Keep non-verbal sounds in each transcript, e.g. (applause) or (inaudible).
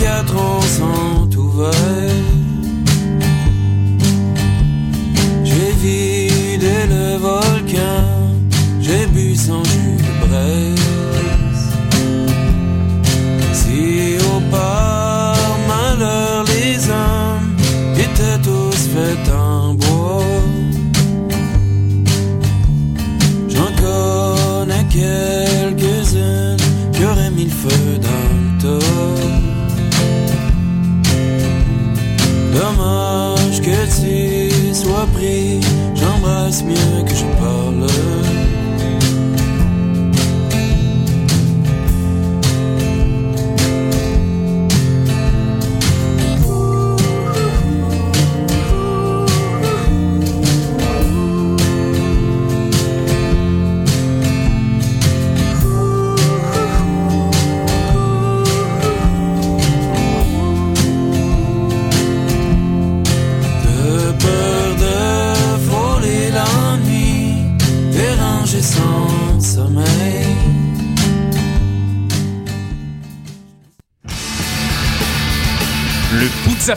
quatre ans sont ouverts. J'ai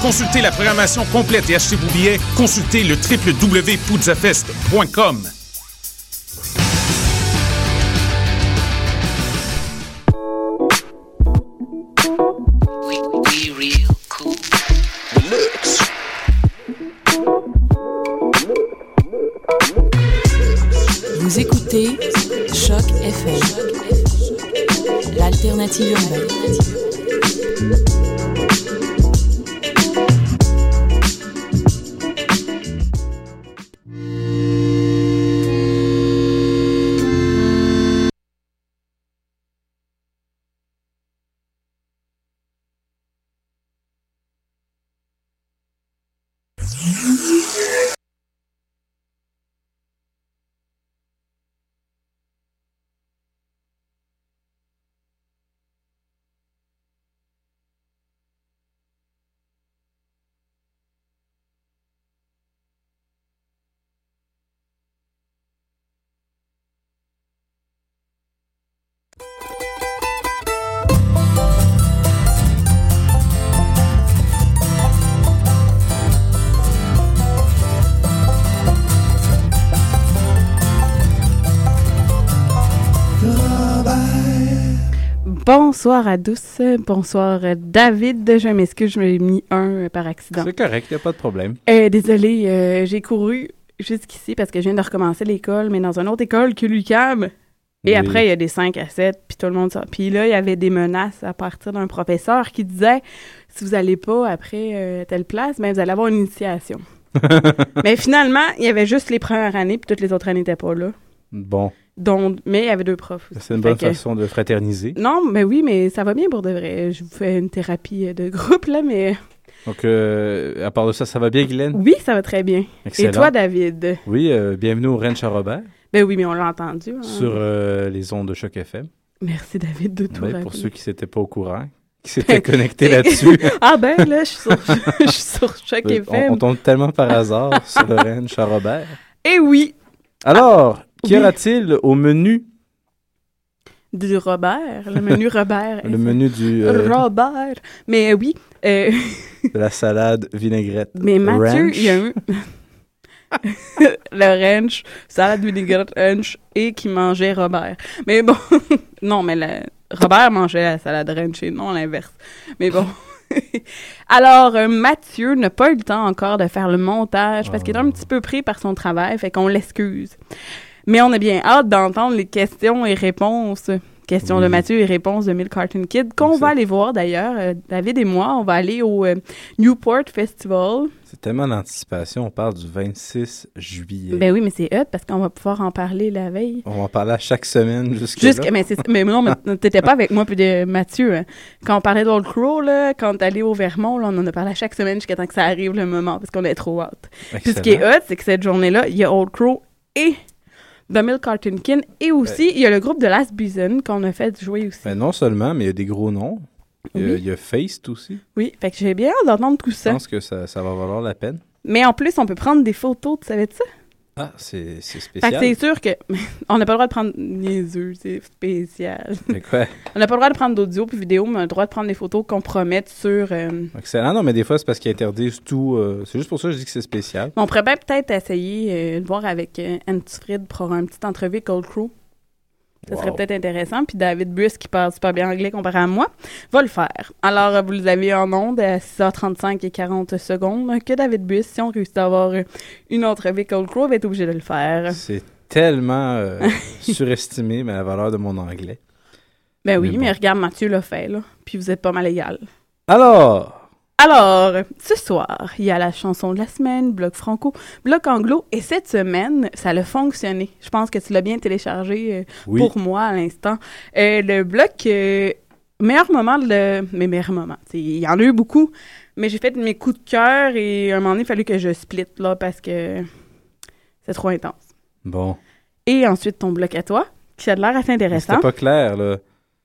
Consulter la programmation complète et acheter vos billets, consultez le www.poudzafest.com. Bonsoir à tous. Bonsoir David. Je m'excuse, je m'ai mis un euh, par accident? C'est correct, il a pas de problème. Euh, désolée, euh, j'ai couru jusqu'ici parce que je viens de recommencer l'école, mais dans une autre école que l'UCAM. Et Oui. après, il y a des 5 à 7, puis tout le monde sort. Puis là, il y avait des menaces à partir d'un professeur qui disait si vous allez pas après euh, telle place, ben, vous allez avoir une initiation. (laughs) mais finalement, il y avait juste les premières années, puis toutes les autres années n'étaient pas là. Bon, Donc, mais il y avait deux profs aussi. c'est une Fait bonne que- façon de fraterniser. Non, mais oui, mais ça va bien pour de vrai. Je vous fais une thérapie de groupe, là, mais Donc, euh, à part de ça, ça va bien, Guylaine? oui, ça va très bien. Excellent. Et toi, David? Oui, euh, bienvenue au Ranch à Robert Ben oui, mais on l'a entendu. hein. sur euh, les ondes de Choc FM. Merci, David, de tout pour ceux qui s'étaient pas au courant, qui (laughs) s'étaient connectés là-dessus. (laughs) Ah ben, là, je suis sur, je suis sur Choc on, FM. on tombe tellement par hasard sur le Ranch à Robert. Et oui, Alors, qu'y aura-t-il au menu, du Robert, le menu (laughs) Robert. le menu du, euh, Robert. Mais oui, euh, (laughs) la salade vinaigrette mais Mathieu, il y a un... (laughs) le ranch, salade vinaigrette ranch, et qui mangeait Robert. Mais bon, non, mais le- Robert mangeait la salade ranch et non l'inverse. Mais bon. Alors, euh, Mathieu n'a pas eu le temps encore de faire le montage parce qu'il est un petit peu pris par son travail, fait qu'on l'excuse. Mais on a bien hâte d'entendre les questions et réponses Question de Oui. Mathieu et réponse de Milk Carton Kid, qu'on va aller voir d'ailleurs. Euh, David et moi, on va aller au euh, Newport Festival. C'est tellement d'anticipation. On parle du 26 juillet. Ben oui, mais c'est hot parce qu'on va pouvoir en parler la veille. On va en parler à chaque semaine Jusque, là. mais, mais non, mais (laughs) t'étais pas avec moi puis de Mathieu. hein. Quand on parlait d'Old Crow, là, quand allé au Vermont, là, on en a parlé à chaque semaine jusqu'à temps que ça arrive le moment parce qu'on est trop hâte. Puis ce qui est hot, c'est que cette journée-là, il y a Old Crow et The Milk Carton Kin et aussi il y a le groupe de Last Bison qu'on a fait jouer aussi. Ben, non seulement, mais il y a des gros noms. Il y a, Oui. il y a Feist aussi. Oui, fait que j'ai bien hâte d'entendre tout Je ça. pense que ça, ça va valoir la peine. Mais en plus, on peut prendre des photos, tu savais de ça? Ah, c'est c'est Fait que spécial. c'est sûr que (laughs) on n'a pas le droit de prendre niaiseux, c'est spécial. Mais quoi? (laughs) On n'a pas le droit de prendre d'audio puis vidéo, mais on a le droit de prendre des photos qu'on promette sur. euh, Excellent. Non, mais des fois, c'est parce qu'ils interdisent tout. euh, c'est juste pour ça que je dis que c'est spécial. On pourrait bien peut-être essayer euh, de voir avec Antifrid pour un petit entrevue avec Old Ça serait peut-être intéressant. Puis David Bus, qui parle super bien anglais comparé à moi, va le faire. Alors, euh, vous les avez en ondes à 6h35 et 40 secondes. Que David Bus, si on réussit à avoir euh, une entrevue avec Old Crew, va être obligé de le faire. C'est tellement euh, (laughs) surestimé, mais la valeur de mon anglais. Ben oui, Mais mais, regarde, Mathieu l'a fait, là. Puis vous êtes pas mal égal. Alors, Alors, ce soir, il y a la chanson de la semaine, bloc franco, bloc anglo, et cette semaine, ça a fonctionné. Je pense que tu l'as bien téléchargé euh, oui. pour moi à l'instant. Euh, le bloc, euh, meilleur moment, de, mes meilleurs moments. T'sais, Il y en a eu beaucoup, mais j'ai fait mes coups de cœur et à un moment donné, il fallu que je split là parce que c'est trop intense. Bon. Et ensuite, ton bloc à toi, qui a de l'air assez Mais intéressant. C'était pas clair, là.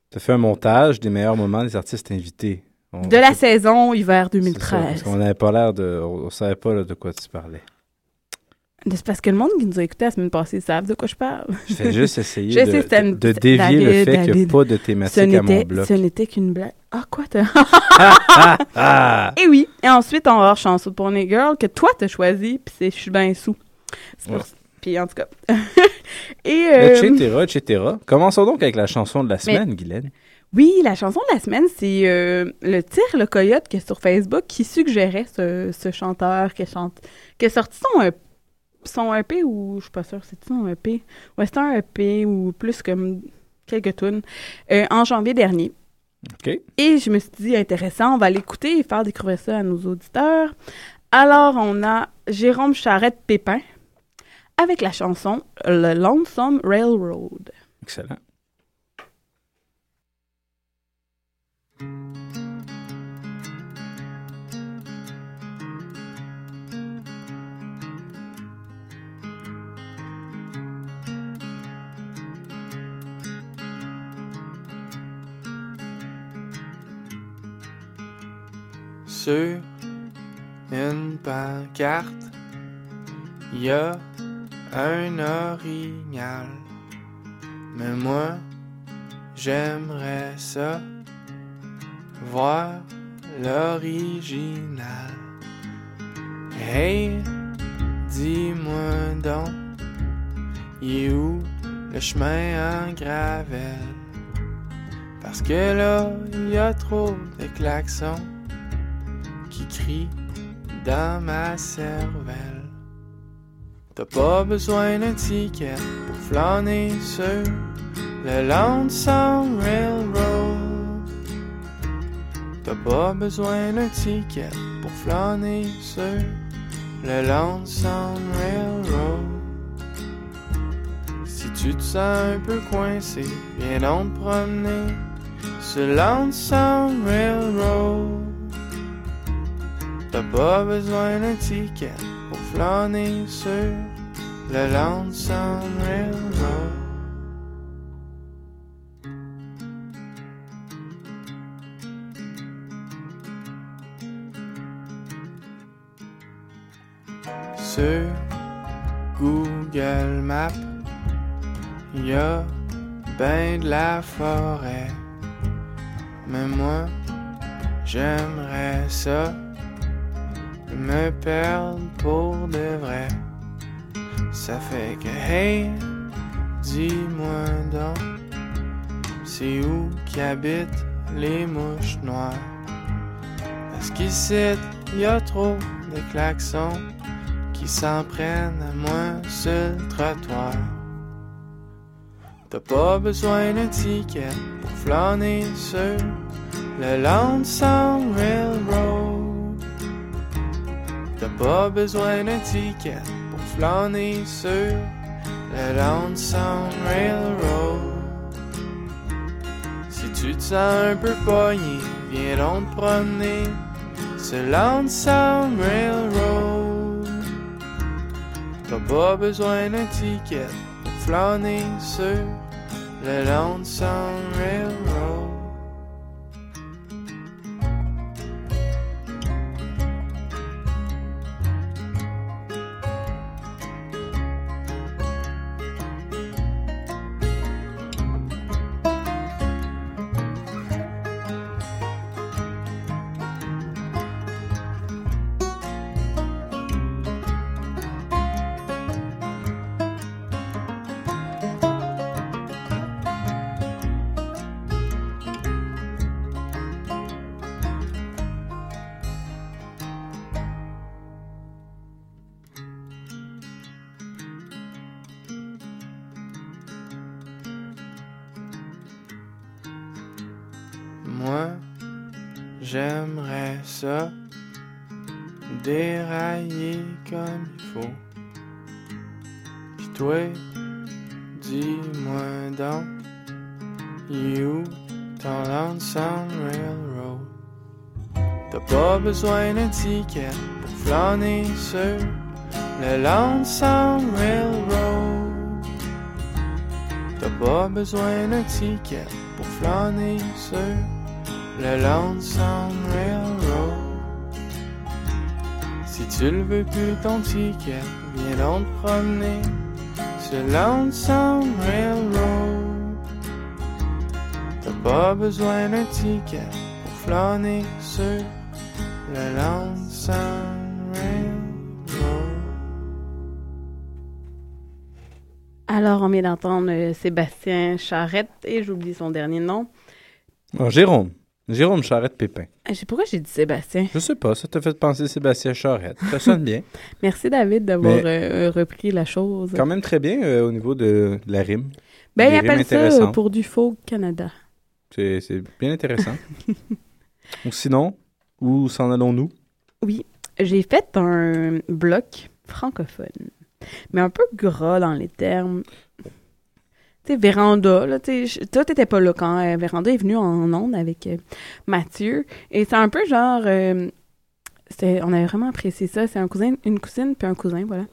Tu as fait un montage des meilleurs moments des artistes invités. On- De la saison hiver c'est ça, 2013. Parce qu'on n'avait pas l'air de. On, on savait pas là, de quoi tu parlais. C'est parce que le monde qui nous a écoutés la semaine passée savent de quoi je parle. Je juste essayer Je de, sais, une- de dévier le fait qu'il n'y a pas de Ce thématique à mon bloc. ce n'était qu'une blague. Ah, quoi, t'as... Ah, (laughs) ah! Et oui. Et ensuite, on va avoir Chanson pour les girls que toi, t'as choisi, puis c'est Je suis bien sous. Ouais. Puis en tout cas. (laughs) Et euh, Etc., etc. Commençons donc avec la chanson de la semaine, Guylaine. Oui, la chanson de la semaine, c'est euh, le Tir le Coyote qui est sur Facebook qui suggérait ce, ce chanteur qui, chante, qui a sorti son, euh, son EP ou je suis pas sûre, c'est son EP. Ouais, c'est un EP ou plus comme quelques tunes euh, en janvier dernier. OK. Et je me suis dit, intéressant, on va l'écouter et faire découvrir ça à nos auditeurs. Alors, on a Jérôme Charette-Pépin avec la chanson Le Lonesome Railroad. Excellent. Sur une pancarte, il y a un orignal. Mais moi, j'aimerais ça, voir l'original. Hey, dis-moi donc, il est où le chemin en gravelle? Parce que là, il y a trop de klaxons qui crient dans ma cervelle. T'as pas besoin d'un ticket pour flâner sur le Lonesome Railroad. T'as pas besoin d'un ticket pour flâner sur le Lonesome Railroad. Si tu te sens un peu coincé, viens donc te promener sur Lonesome Railroad. T'as pas besoin d'un ticket pour flâner sur le Lonesome Railroad. Sur Google Maps, y a ben de la forêt. Mais moi, j'aimerais ça me perdre pour de vrai. Ça fait que, hey, dis-moi donc, c'est où qu'habitent les mouches noires? Parce qu'ici, y a trop de klaxons qui s'en prennent à moi sur le trottoir. T'as pas besoin d'un ticket pour flâner sur le Lonesome Railroad. T'as pas besoin d'un ticket pour flâner sur le Lonesome Railroad. Si tu te sens un peu pogné, viens donc te promener sur Lonesome Railroad. T'as pas besoin d'un ticket pour flâner sur le Lonesome Railroad. Ticket pour flâner sur le Lonesome Railroad. T'as pas besoin d'un ticket pour flâner sur le Lonesome Railroad. Si tu le veux plus ton ticket, viens donc te promener sur Lonesome Railroad. T'as pas besoin d'un ticket pour flâner sur le Lonesome Railroad. Alors, on vient d'entendre euh, Sébastien Charrette et j'oublie son dernier nom. Ah, Jérôme. Jérôme Charrette-Pépin. Euh, Je sais pourquoi j'ai dit Sébastien? Je sais pas, ça t'a fait penser Sébastien Charrette. Ça sonne bien. (laughs) Merci David d'avoir euh, repris la chose. Quand même très bien euh, au niveau de, de la rime. Ben, des il rimes appelle ça euh, intéressantes. pour du faux Canada. C'est c'est bien intéressant. (laughs) Ou sinon, où s'en allons-nous? Oui, j'ai fait un bloc francophone, mais un peu gras dans les termes. Tu sais, Véranda, là, tu toi, t'étais pas là quand euh, Véranda est venue en onde avec euh, Mathieu. Et c'est un peu genre... euh, on avait vraiment apprécié ça. C'est un cousin, une cousine puis un cousin, voilà,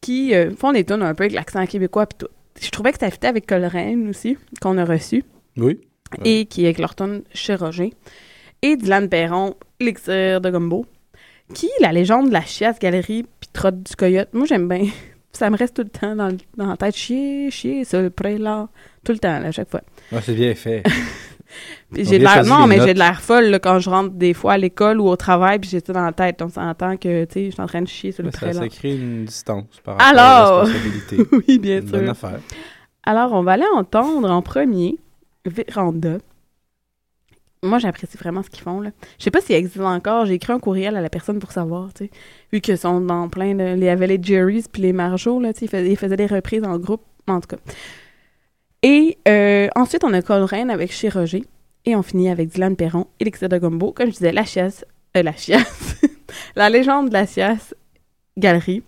qui font des tonnes un peu avec l'accent québécois puis tout. Je trouvais que ça fitait avec Coleraine aussi, qu'on a reçu Oui. Et qui est avec leur tonne chez Roger. Et Dylan Perron, L'Exir de Gumbo, qui, la légende de la chiasse galerie puis trotte du coyote? Moi, j'aime bien. (laughs) Ça me reste tout le temps dans, dans la tête. Chier, chier, sur le prélat. Tout le temps, là, à chaque fois. Ah, c'est bien fait. (laughs) J'ai l'air, non, mais j'ai de l'air folle là, quand je rentre des fois à l'école ou au travail, puis j'ai ça dans la tête. On s'entend que, tu sais, je suis en train de chier sur le prélat. ça crée une distance par rapport à Alors! la responsabilité. (laughs) oui, bien Une bonne sûr. affaire. Alors, on va aller entendre en premier Véranda. Moi, j'apprécie vraiment ce qu'ils font. Là. Je sais pas s'il existe encore. J'ai écrit un courriel à la personne pour savoir, tu sais. Vu qu'ils sont dans plein de... Y avait les Jerry's puis les Marjots, là, tu sais. Ils faisaient, des reprises en groupe, en tout cas. Et euh, ensuite, on a Coleraine avec Chez Roger. Et on finit avec Dylan Perron, Elixir de Gumbo. Comme je disais, la chiasse... Euh, la chiasse... (laughs) la légende de la chiasse galerie.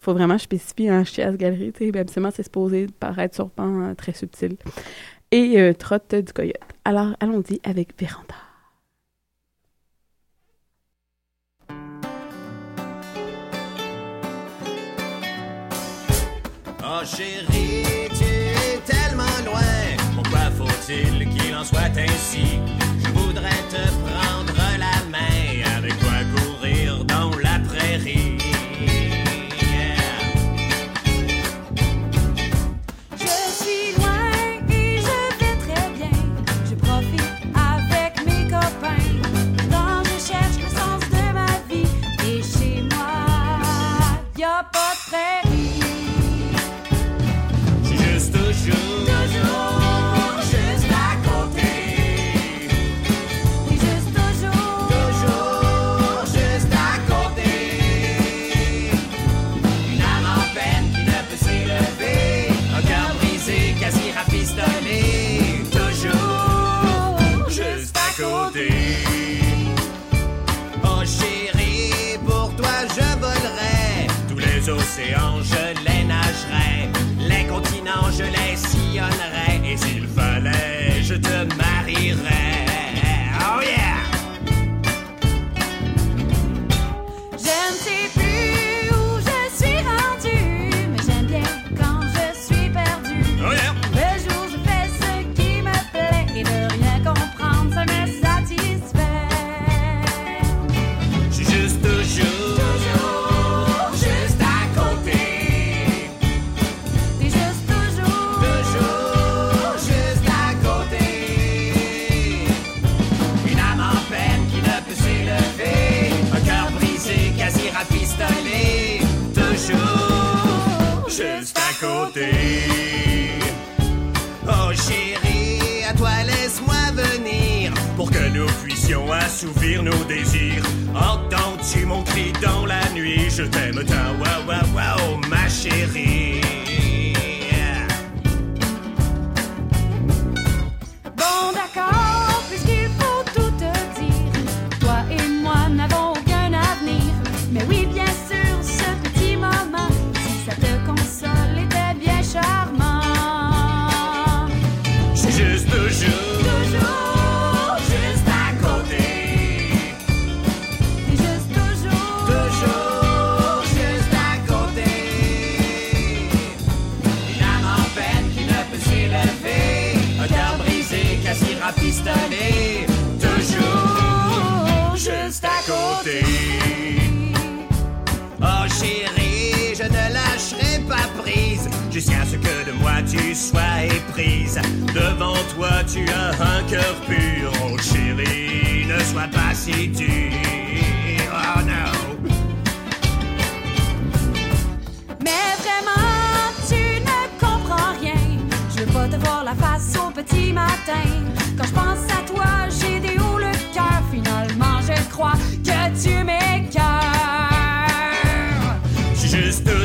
Faut vraiment spécifier un chiasse galerie, tu sais. Ben, Habituellement, c'est supposé paraître surprenant, euh, très subtil. Et euh, Trotte du coyote. Alors, allons-y avec Véranda. Oh chérie, tu es tellement loin. Pourquoi faut-il qu'il en soit ainsi? Je voudrais te juste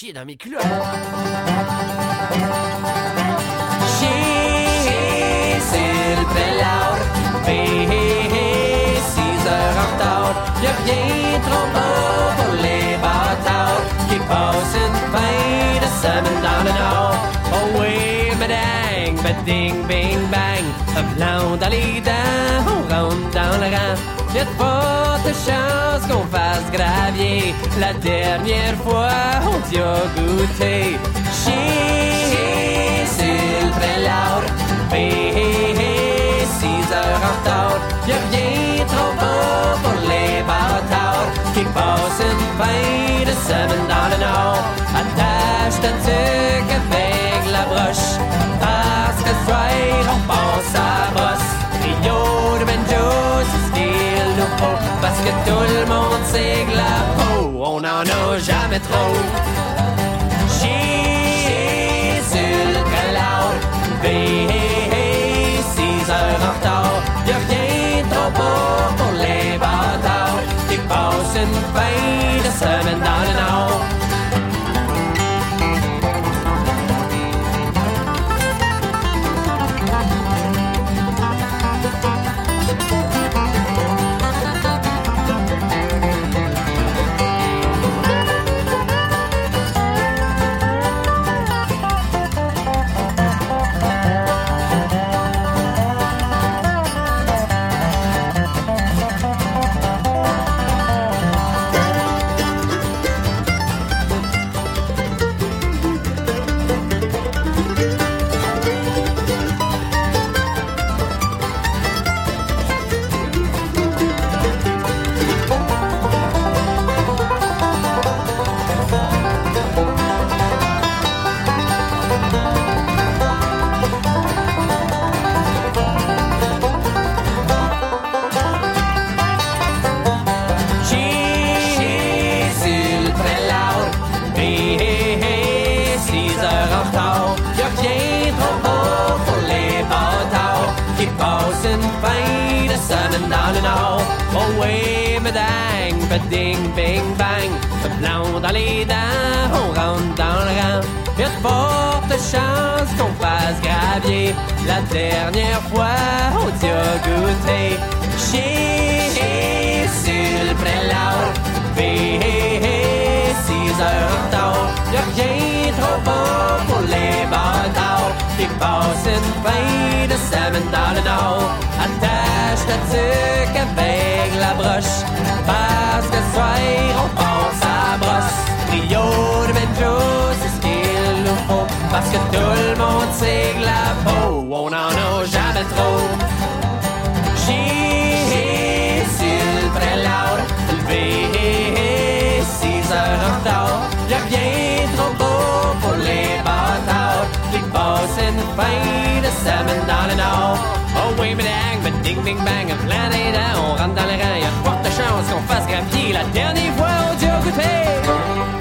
chié dans mes culottes? Chier, c'est le prélat. Bé, six heures en retard. Trop beau pour les bâtards qui passent une fin de semaine dans le nord. Oh oui, madang, bading, bing, bang. Un blanc dans les dents, on rentre dans. Y'a de fortes chances qu'on fasse gravier. La dernière fois, on t'y a goûté. Chier, c'est le prélat. Bé, six heures en retard. Y'a rien trop beau pour les bâtards qui passent une fin de semaine dans le nord. Attache ta tuque avec la broche parce que soir on passe à faut parce que tout le monde sait que la peau, on en a jamais trop. Chier sur le bé, six heures en retard. Y'a rien trop beau pour les bâtards qui passent une fin de semaine dans le nord. La dernière fois, on t'y a goûté. Chier sur le prélat, bé, six heures en retard. Y'a rien trop beau pour les bâtards qui passent une fin de semaine dans le nord. Attache ta tuque avec la broche parce que soir on passe à brosse. Trio de banjo, c'est ce qu'il nous faut parce que tout le monde sait que la on en a jamais trop. Sur le prélat, levé, six heures en retard. Y'a rien trop beau pour les bâtards qui passent une fin de semaine dans le nord. Oh oui, mais ding, ding, bang, plein d'aidants, on rentre dans les rangs. Y'a de fortes chances qu'on fasse gravier la dernière fois au goûter. Alors,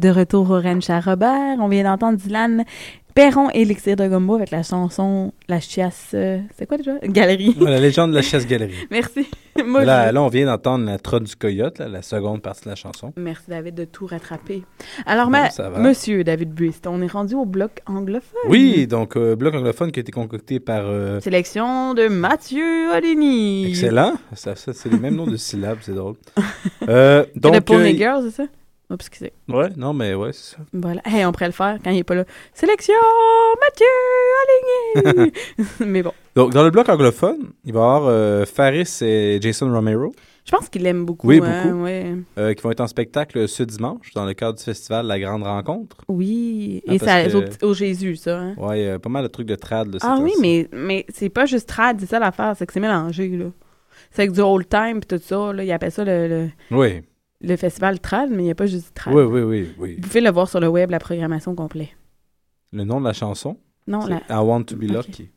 de retour au Ranch à Robert, on vient d'entendre Dylan Perron et Elixir de Gumbo avec la chanson La Chiasse. euh, c'est quoi déjà? Galerie. Ouais, la légende de la chasse-galerie. (laughs) Merci. Moi, Là, je- là, on vient d'entendre la trotte du coyote, là, la seconde partie de la chanson. Merci David de tout rattraper. Alors, ma- va. monsieur David Buist, on est rendu au bloc anglophone. Oui, donc euh, bloc anglophone qui a été concocté par... euh, Sélection de Mathieu Oligny. Excellent. Ça, ça, c'est les mêmes noms de syllabes, c'est drôle. (laughs) Euh, donc, de Pony Girls, c'est ça? Oups, excusez. Ouais, non, mais ouais, c'est ça. Voilà. Hey, on pourrait le faire quand il est pas là. Sélection Mathieu aligné. (laughs) Mais bon, Donc, dans le bloc anglophone, il va y avoir euh, Faris et Jason Romero je pense qu'il l'aime beaucoup. Oui, hein, beaucoup. ouais. euh, qui vont être en spectacle ce dimanche dans le cadre du festival La Grande Rencontre. Oui. Ah, Et ça, que- au, au Jésus, ça. Hein? Ouais, il y a pas mal de trucs de trad. Là, Ah oui, mais, mais c'est pas juste trad, c'est ça l'affaire, c'est que c'est mélangé, là. C'est avec du old time pis tout ça, là. Ils appellent ça le, le, Oui, le festival trad, mais il n'y a pas juste trad. oui, oui, oui, oui. Vous pouvez le voir sur le web, la programmation complète. Le nom de la chanson, Non, la... I Want to Be. Lucky.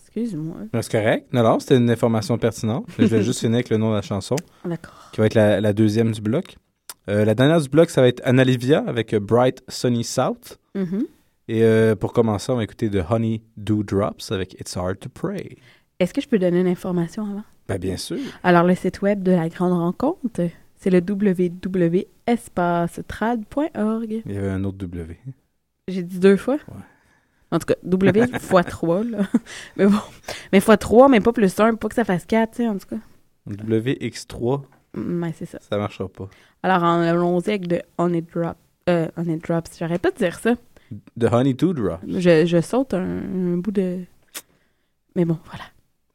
Excuse-moi. C'est correct. Non, non, c'était une information pertinente. Je vais juste (laughs) finir avec le nom de la chanson, D'accord. qui va être la, la deuxième du bloc. Euh, la dernière du bloc, ça va être Anna Livia avec euh, Bright Sunny South. Mhm. Et euh, pour commencer, on va écouter de Honey Dew Drops avec It's Hard to Pray. Est-ce que je peux donner une information avant? Ben, bien sûr. Alors, le site web de la Grande Rencontre, c'est le www.espacetrad.org. Il y avait un autre W. J'ai dit deux fois? Ouais. En tout cas, W (laughs) fois 3, là. Mais bon. Mais fois 3, mais pas plus 1, pas que ça fasse 4, tu sais, en tout cas. WX3, Mm, Ouais, c'est ça. ça marchera pas. Alors, en allons-y avec de On It Drop. Euh, On It Drops. J'arrête pas de dire ça. De Honey Dew Drops. Je, je saute un, un bout de. Mais bon, voilà.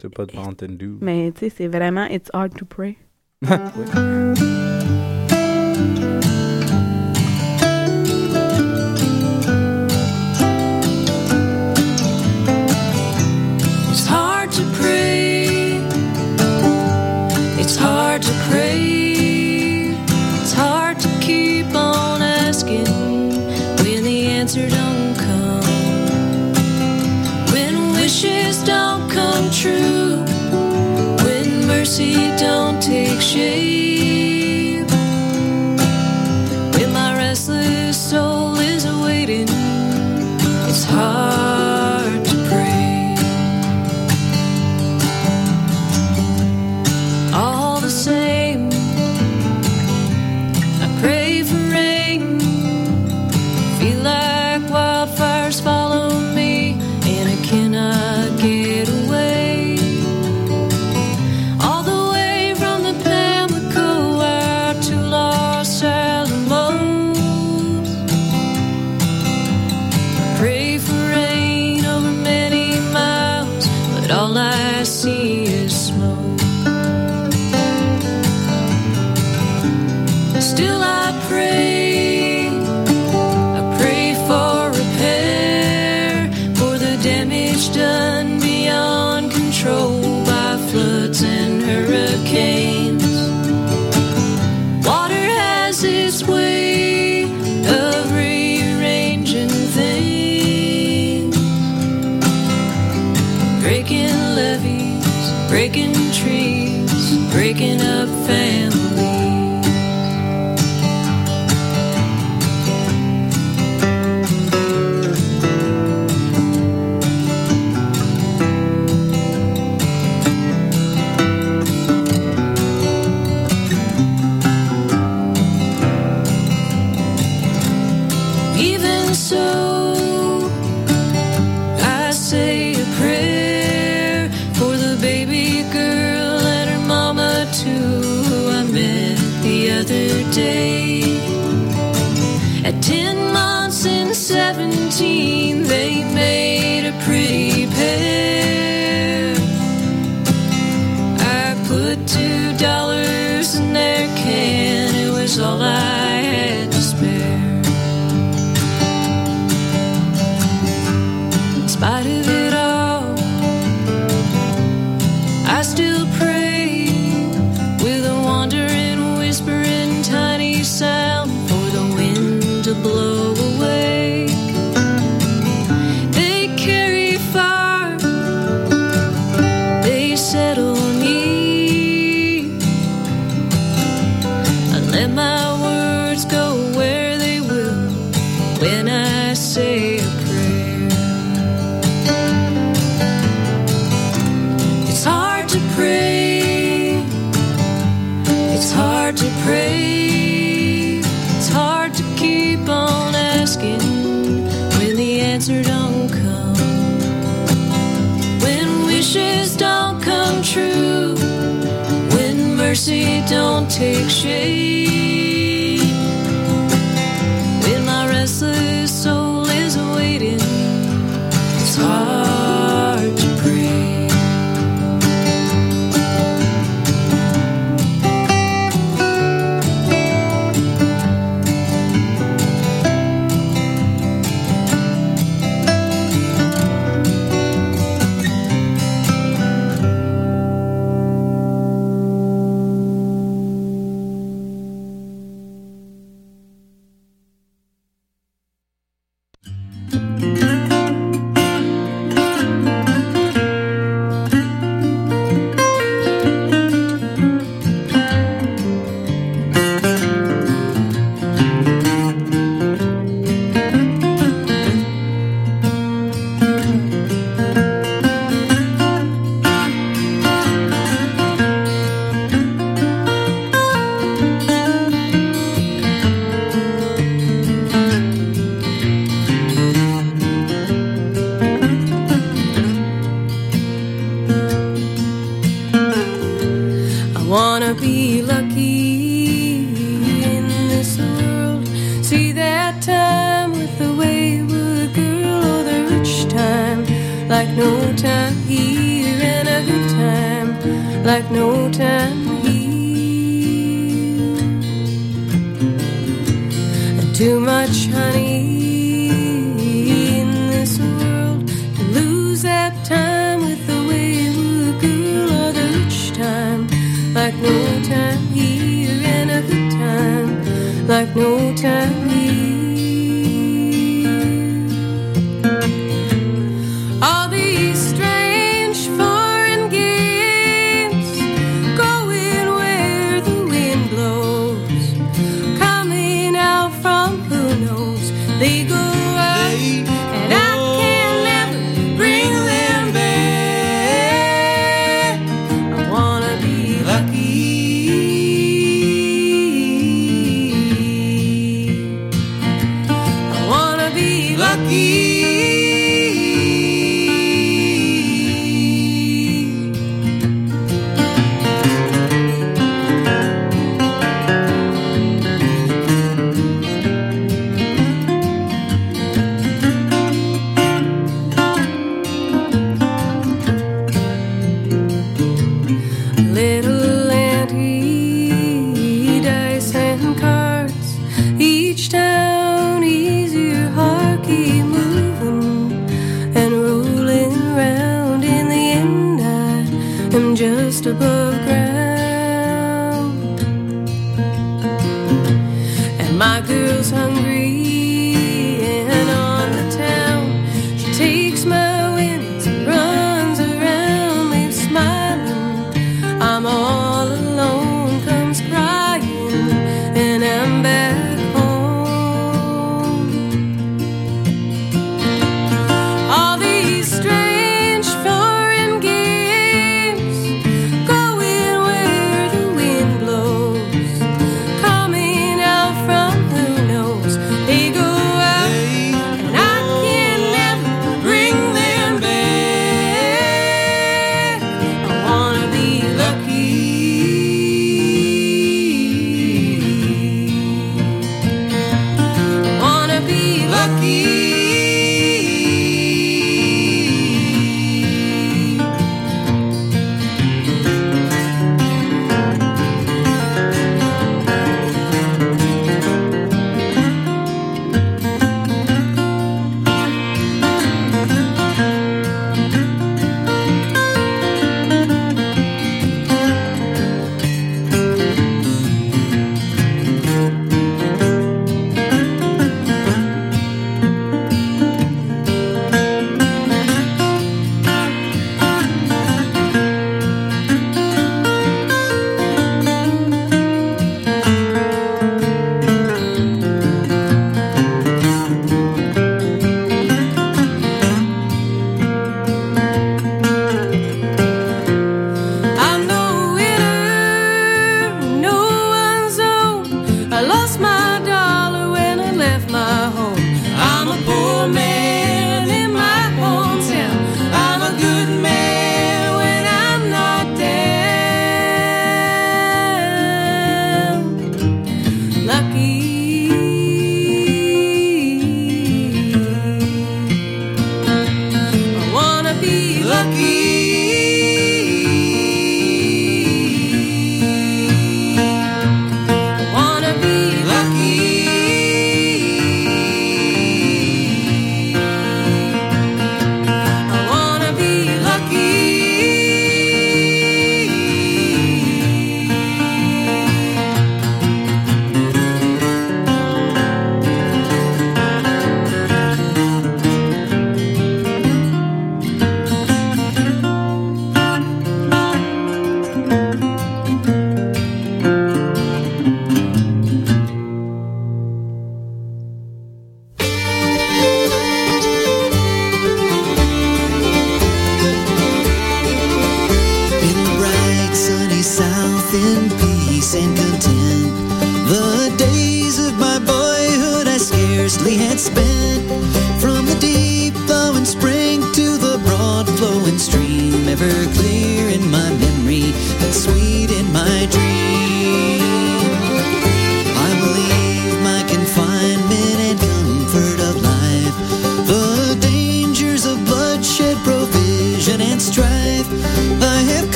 C'est pas de Mountain Dew. Mais tu sais, c'est vraiment It's hard to pray. 哼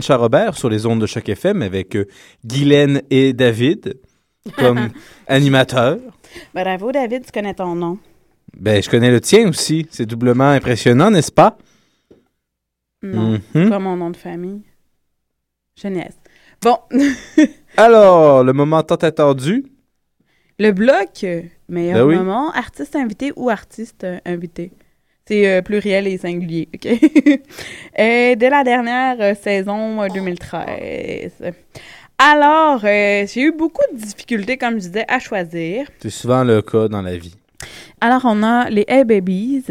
Retour au Ranch à Robert sur les ondes de Choc FM avec euh, Guylaine et David comme (laughs) animateurs. Bravo, David, tu connais ton nom. Ben, je connais le tien aussi. C'est doublement impressionnant, n'est-ce pas? Non, Mhm. pas mon nom de famille. Jeunesse. Bon, (laughs) Alors, le moment tant attendu. le bloc, meilleur Ben oui. moment, artiste invité ou artiste euh, invité. C'est euh, pluriel et singulier, OK? (laughs) Euh, de la dernière euh, saison euh, 2013. Alors, euh, j'ai eu beaucoup de difficultés, comme je disais, à choisir. C'est souvent le cas dans la vie. Alors, on a les Hey Babies.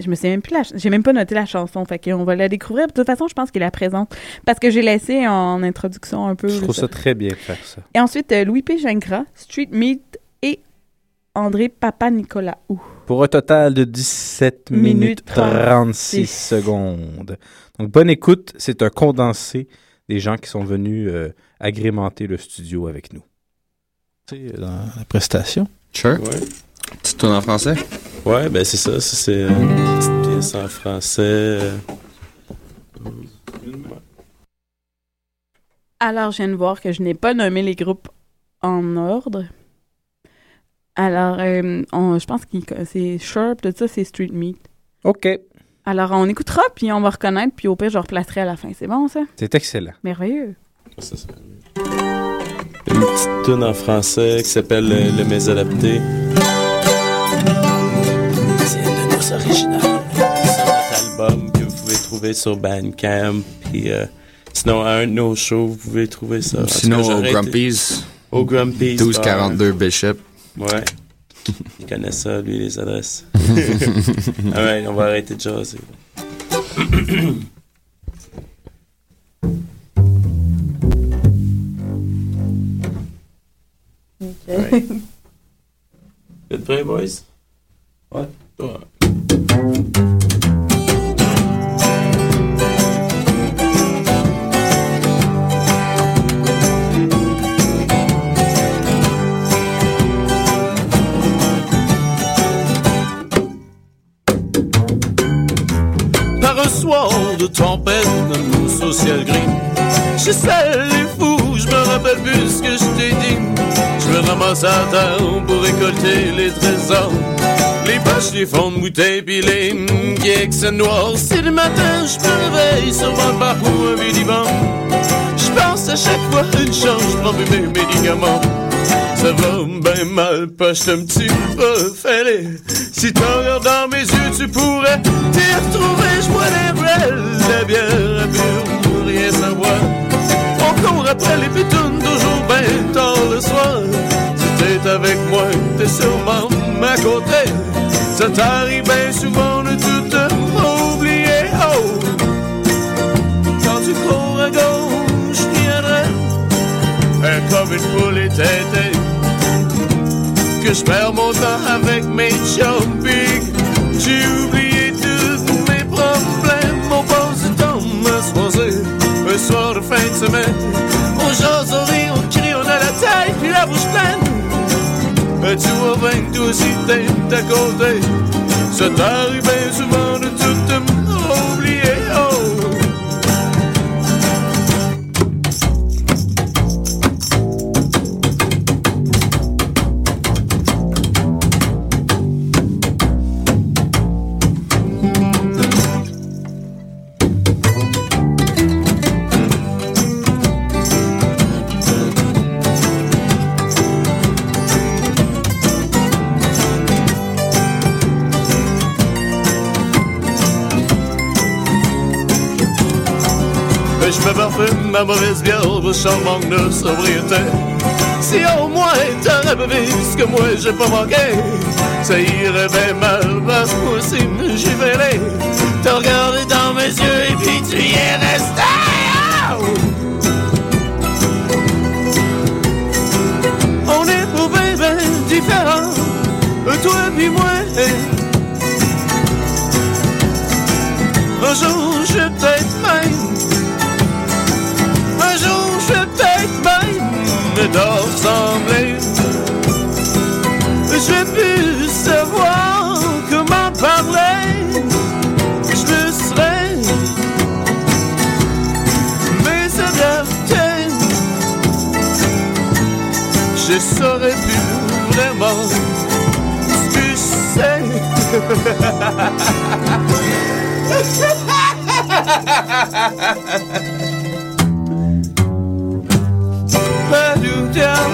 Je me sais même plus la j'ai même pas noté la chanson, fait qu'on va la découvrir. De toute façon, je pense qu'il la présente parce que j'ai laissé en introduction un peu. Je trouve ça. ça très bien de faire ça. Et ensuite, euh, Louis P. Gingras, Street Meat et André Papa Nicolaou. Pour un total de 17 Minutes minutes 36 secondes. Donc, bonne écoute. C'est un condensé des gens qui sont venus euh, agrémenter le studio avec nous. C'est dans la prestation. Sure. Ouais. Tu tournes en français? Ouais, ben c'est ça. Ça, c'est une petite pièce en français. Alors, je viens de voir que je n'ai pas nommé les groupes en ordre. Alors, euh, on- je pense que c'est Sharp, tout ça, c'est Street Meat. OK. Alors, on écoutera, puis on va reconnaître, puis au pire, je replacerai à la fin. C'est bon, ça? C'est excellent. Merveilleux. Ça, c'est- Une petite tune en français qui s'appelle euh, Le Mésadapté. C'est une de nos originales. C'est notre album que vous pouvez trouver sur Bandcamp. Puis, euh, sinon, à un de nos shows, vous pouvez trouver ça. Sinon, au été- Grumpy's. Au Grumpy's. 1242 Bishop. Ouais. (laughs) Il connaît ça, lui, les adresses. (laughs) Alright, on va arrêter de jaser. Alright. Vous êtes prêts, boys? Ouais. Ouais. Soir de tempête dans mon social gris. Je sais les fous, je me rappelle plus ce que je t'ai dit. Je me ramasse à terre pour récolter les trésors. Les poches, les fonds de bouteilles pis les geeks noirs C'est le matin, je me réveille sur mon parcours un Je pense à chaque fois une chance, je prends mes médicaments ça va bien mal, poche un petit fêlé. Si tu regardes dans mes yeux, tu pourrais t'y retrouver. Je bois des brels, la bière à pure pour rien savoir. On court après les pitounes, toujours bien tard le soir. Si t'es avec moi, t'es sûrement à côté. Ça t'arrive bien souvent de tout oublier. Oh! Quand tu cours à gauche, droite, hein, comme une poule éteintée. Que je perds mon temps avec mes big. J'ai oublié tous mes problèmes. On passe du temps à se poser un soir de fin de semaine. On jase, on rit, on crie, on a la tête, puis la bouche pleine. Mais tu vois toi aussi t'es à côté. Ça t'arrive bien souvent Ma mauvaise bière sans manque de sobriété. Si au moins t'aurais vu ce que moi j'ai pas manqué, ça irait bien mal parce que moi aussi j'ai. T'as regardé dans mes yeux et puis tu y es resté. Oh! On est pour bien différents, toi et moi. Un jour, je ressembler. Je vais savoir comment parler. Je me serais mais adapté. Je saurais plus vraiment ce que (laughs)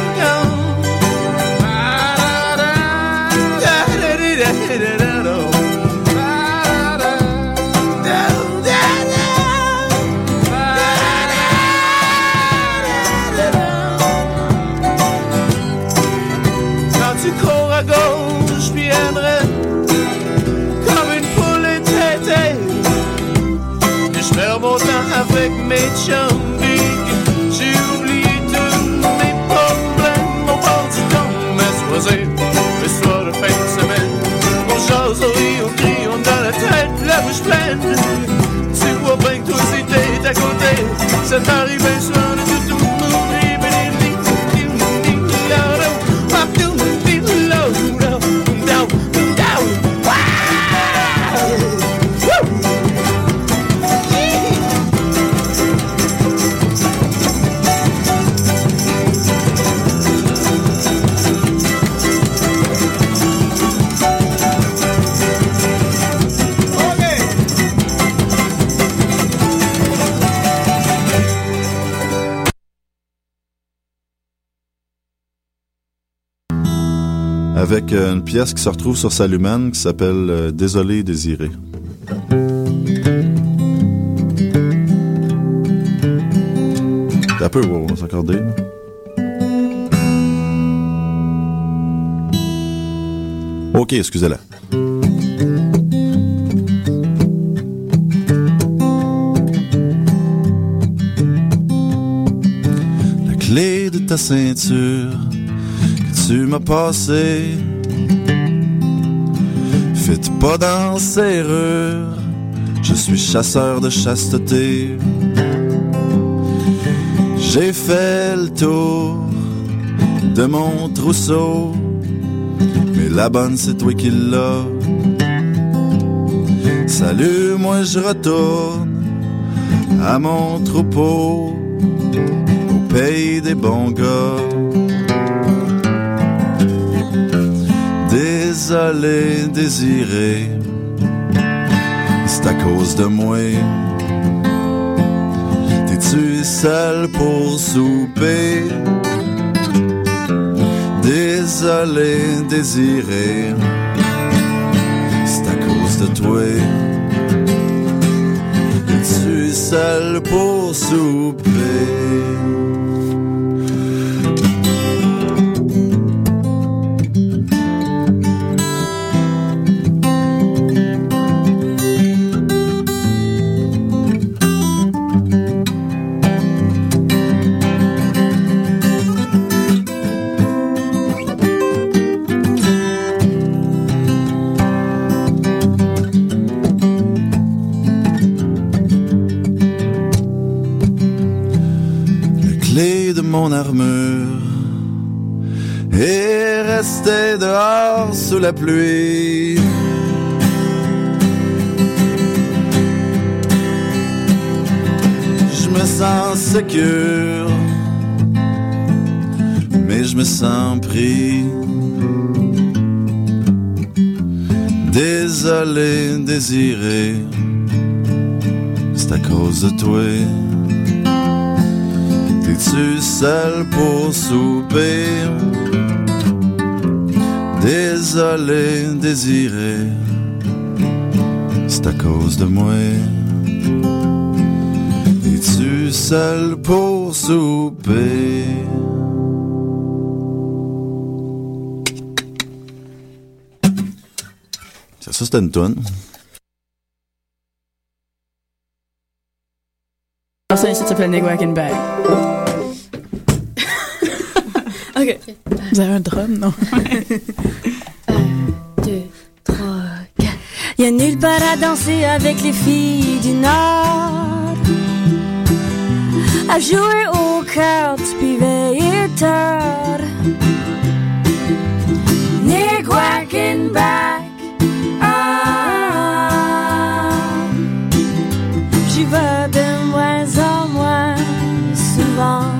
Ça avec euh, une pièce qui se retrouve sur Saluman qui s'appelle euh, Désolé désiré. Un peu, on va s'accorder. Ok, excusez-la. La clé de ta ceinture tu m'as passée fit pas dans serrure. Je suis chasseur de chasteté. J'ai fait le tour de mon trousseau, mais la bonne c'est toi qui l'as. Salut, moi je retourne à mon troupeau, au pays des bons gars. Désolé, désiré, c'est à cause de moi. T'es-tu seul pour souper? Désolé, désiré, c'est à cause de toi. Es-tu seul pour souper? Sous la pluie. Je me sens sécure, mais je me sens pris. Désolé, désiré, c'est à cause de toi. T'es-tu seul pour souper? Désolé, désiré, c'est à cause de moi. Es-tu seul pour souper? Ça, ça c'était une tonne. Ça, ici, ça s'appelle Nick Wackenbag. Ok. Vous avez un drum, non? (laughs) deux, trois, quatre. Y a nulle part à danser avec les filles du Nord. À jouer au tu puis veiller tard. Nick Wackenbach. Ah, j'y vais de moins en moins souvent.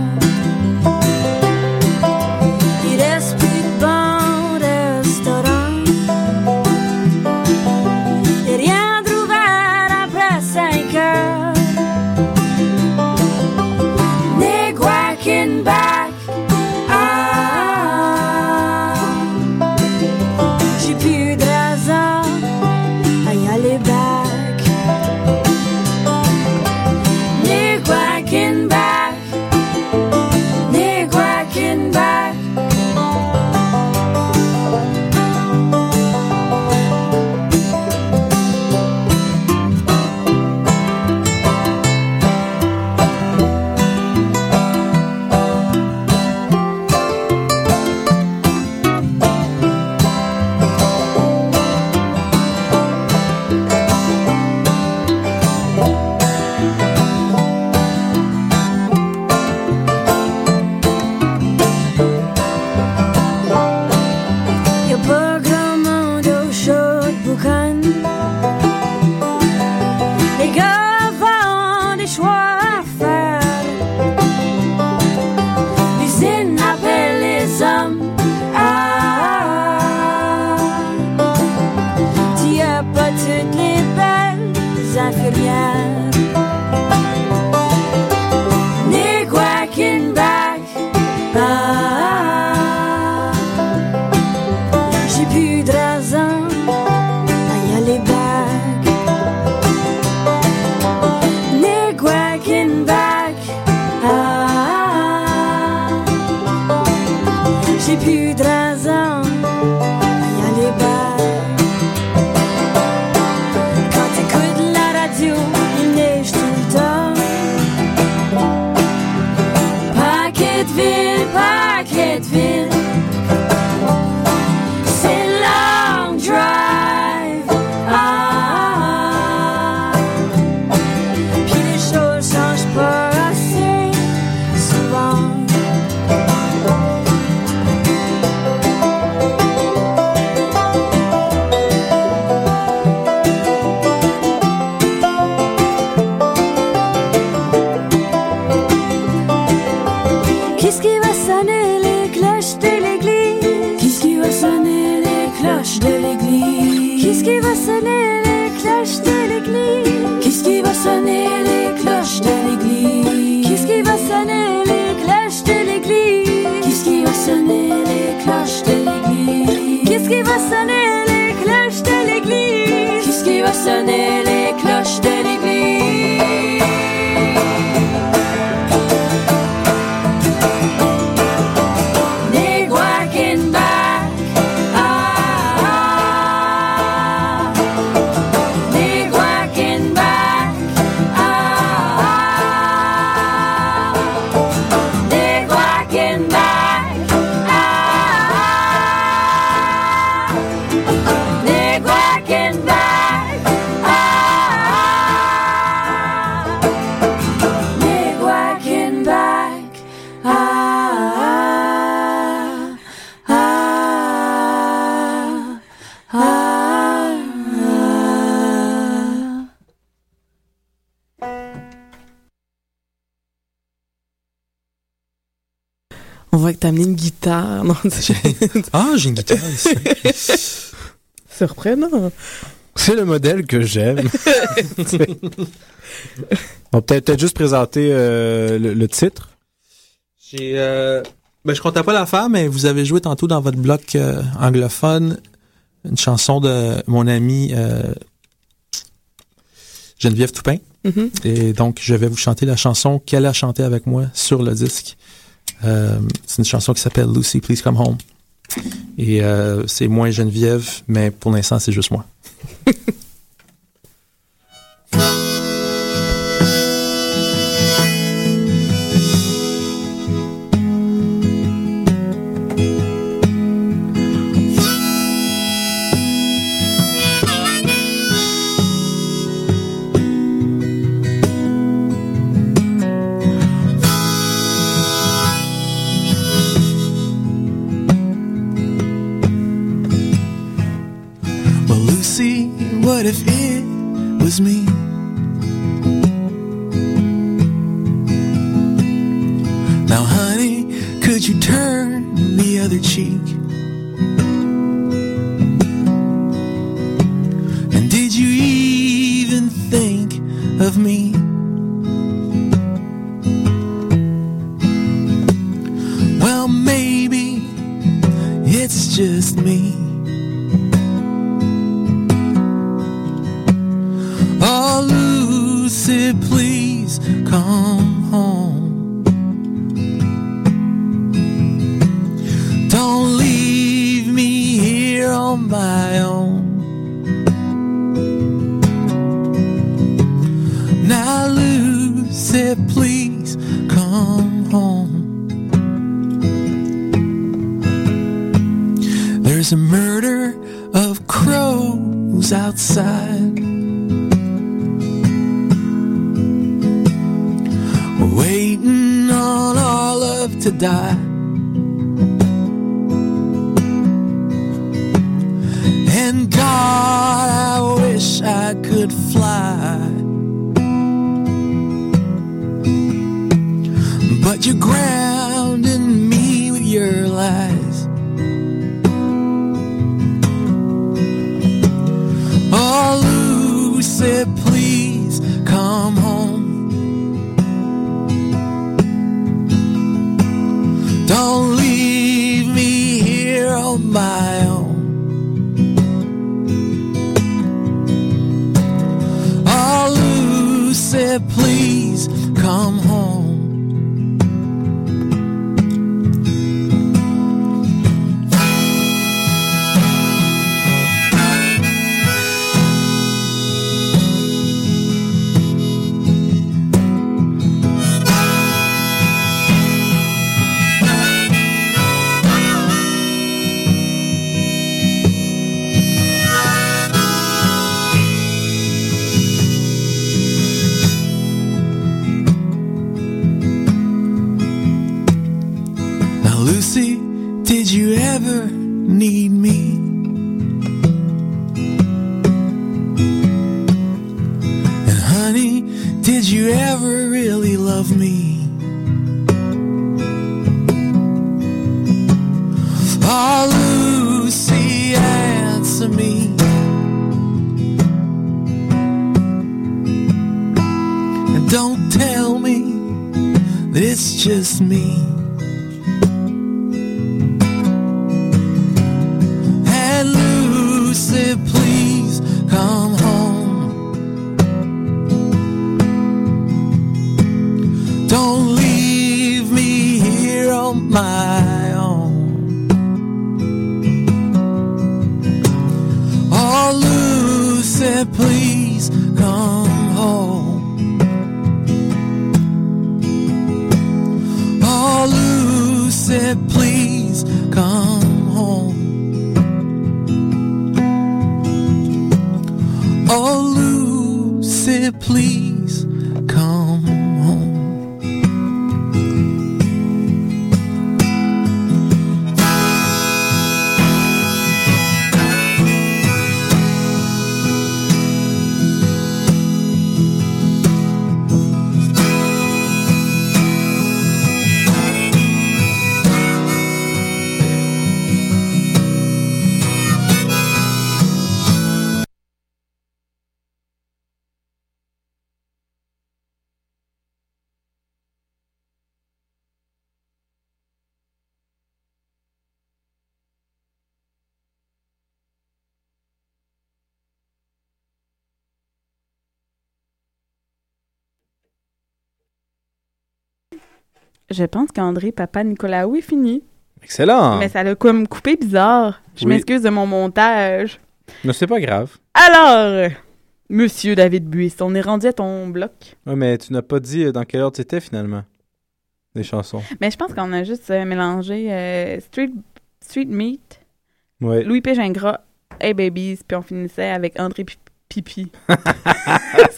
Ah, j'ai une guitare ici. (laughs) Surprenant. C'est le modèle que j'aime. (laughs) On va peut-être juste présenter euh, le, le titre. J'ai, euh, ben, je comptais pas la faire, mais vous avez joué tantôt dans votre bloc euh, anglophone une chanson de mon ami euh, Geneviève Toupin. Mhm. Et donc, je vais vous chanter la chanson qu'elle a chantée avec moi sur le disque. Euh, c'est une chanson qui s'appelle Lucy, Please Come Home. Et euh, c'est moins Geneviève, mais pour l'instant, c'est juste moi. (laughs) what if it was me? Don't tell me it's just me. And Lucy, please come Je pense qu'André, papa Nicolaou est fini. Excellent. Mais ça l'a comme coupé bizarre. Je Oui. m'excuse de mon montage. Mais c'est pas grave. Alors, Monsieur David Buisson, on est rendu à ton bloc. Ouais, mais tu n'as pas dit euh, dans quelle heure tu étais finalement. Des chansons. Mais je pense qu'on a juste euh, mélangé euh, Street, Street Meat, Ouais. Louis P. Gingras, Hey Babies, puis on finissait avec André Pi- Pipi. (laughs)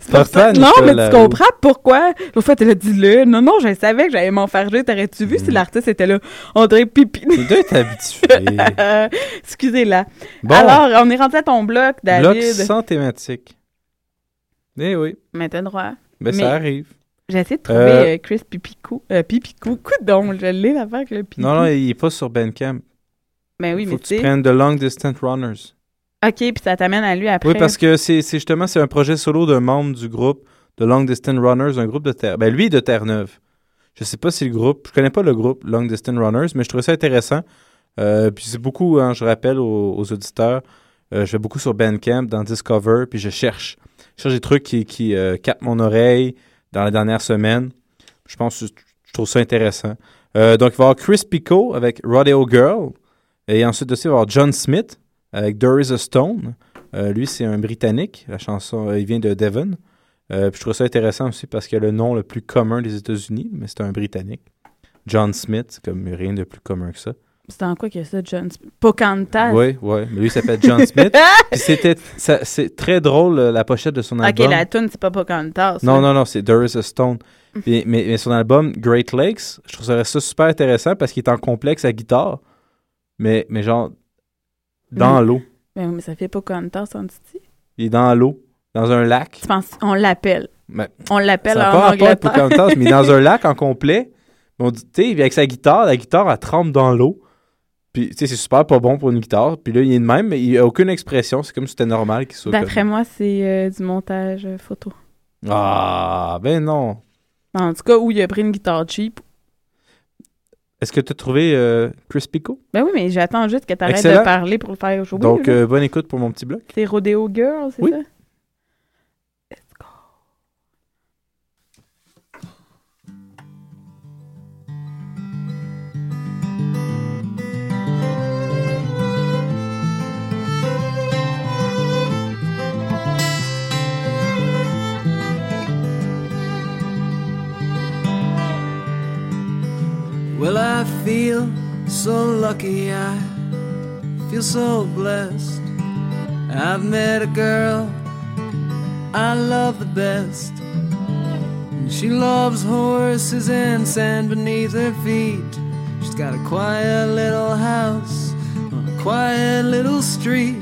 Ça- Non, mais tu comprends pourquoi? L'autre fois, t'es là, dis-le. Non, non, je savais que j'allais m'en faire jouer. T'aurais-tu vu Mm. si l'artiste était là? André Pipi. Tu dois être habitué. (laughs) Excusez-la. Bon. Alors, on est rendu à ton bloc, Bloc David. sans thématique. Eh oui. Mais t'as le droit. Ben, Mais ça arrive. J'ai essayé de trouver Euh, euh, Chris Pipicou. Euh, Pipicou. Coudon, je l'ai l'affaire avec le Pipi. Non, non, il est pas sur Bandcamp. Ben oui, Faut mais que tu prennes The Long Distance Runners. OK, puis ça t'amène à lui après. Oui, parce que c'est justement c'est un projet solo d'un membre du groupe The Long Distance Runners, un groupe de Terre. Ben lui de Terre-Neuve. Je sais pas si le groupe, je connais pas le groupe Long Distance Runners, mais je trouvais ça intéressant. Euh, puis c'est beaucoup, hein, je rappelle aux, auditeurs, euh, je vais beaucoup sur Bandcamp, dans Discover, puis je cherche. Je cherche des trucs qui, qui euh, captent mon oreille dans la dernière semaine. Je pense que je trouve ça intéressant. Donc, il va y avoir Chris Pico avec Rodeo Girl. Et ensuite aussi, il va y avoir John Smith avec There is a Stone. Euh, lui, c'est un Britannique. La chanson, euh, il vient de Devon. Euh, puis je trouve ça intéressant aussi parce qu'il a le nom le plus commun des États-Unis, mais c'est un Britannique. John Smith, comme rien de plus commun que ça. C'est en quoi qu'il y a ça, John? Sp- Pocahontas? Oui, oui. Mais lui, il s'appelle John Smith. (laughs) Puis c'était, ça- c'est très drôle, la pochette de son OK, album. la tune c'est pas Pocahontas. Non, non, non, c'est There is a Stone. Puis- mais, mais son album Great Lakes, je trouve ça super intéressant parce qu'il est en complexe à guitare, mais, mais genre dans Mm. l'eau. Ben oui, mais ça fait Pocahontas en Titi. Il est dans l'eau, dans un lac. Tu penses, on l'appelle. Mais On l'appelle en pas Angleterre. Pocahontas, mais dans un (laughs) lac en complet. Mais on dit, tu sais, avec sa guitare, la guitare, elle trempe dans l'eau. Puis, tu sais, c'est super pas bon pour une guitare. Puis là, il est de même, mais il a aucune expression. C'est comme si c'était normal qu'il soit D'après moi, c'est euh, du montage euh, photo. Ah, ben non. En tout cas, où il a pris une guitare cheap. Est-ce que tu as trouvé euh, Chris Pico? Ben oui, mais j'attends juste que tu arrêtes Excellent. de parler pour le faire jouer. Donc, là. euh, bonne écoute pour mon petit bloc. C'est Rodeo Girl, c'est Oui. ça? Well, I feel so lucky, I feel so blessed. I've met a girl I love the best. And she loves horses and sand beneath her feet. She's got a quiet little house on a quiet little street.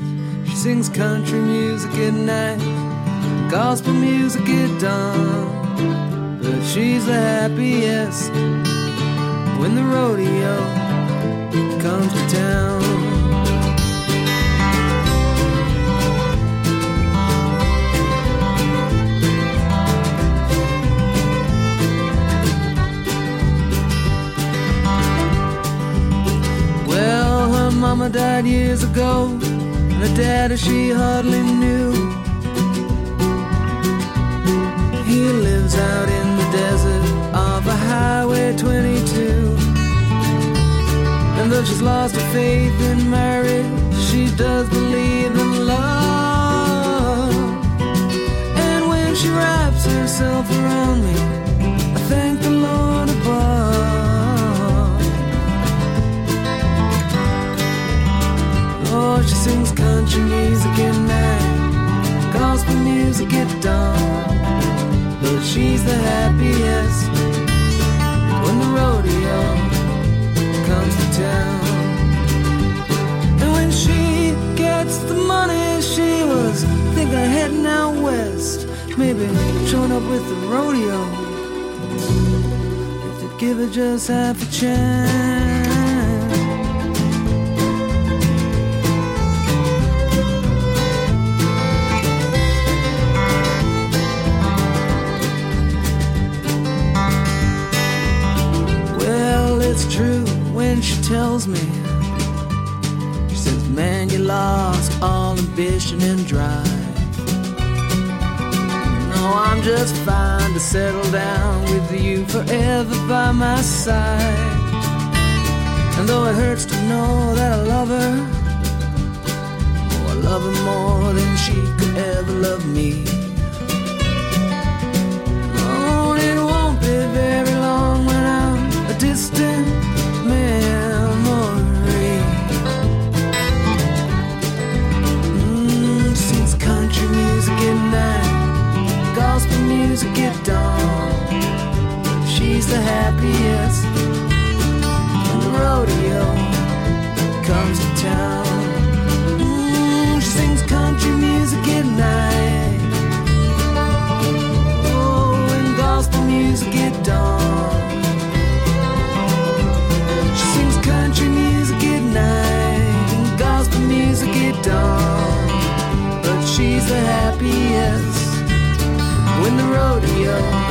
She sings country music at night, gospel music at dawn. But she's the happiest when the rodeo comes to town. Well, her mama died years ago, and her daddy she hardly knew. He lives out in the desert has lost her faith in marriage. She does believe in love. And when she wraps herself around me, I thank the Lord above. Oh, she sings country music at night, gospel music at dawn. But she's the happiest when the rodeo comes to town. And when she gets the money, she was thinking of heading out west. Maybe showing up with the rodeo. If they'd give her just half a chance. When she tells me. She says, Man, you lost all ambition and drive. No, I'm just fine to settle down with you forever by my side. And though it hurts to know that I love her, oh, I love her more than she could ever love me. Oh, it won't be very long when I'm a distant music at dawn. She's the happiest when the rodeo comes to town. Mm, she sings country music at night. Oh, and gospel music at dawn. She sings country music at night and gospel music at dawn. But she's the happiest when the rodeo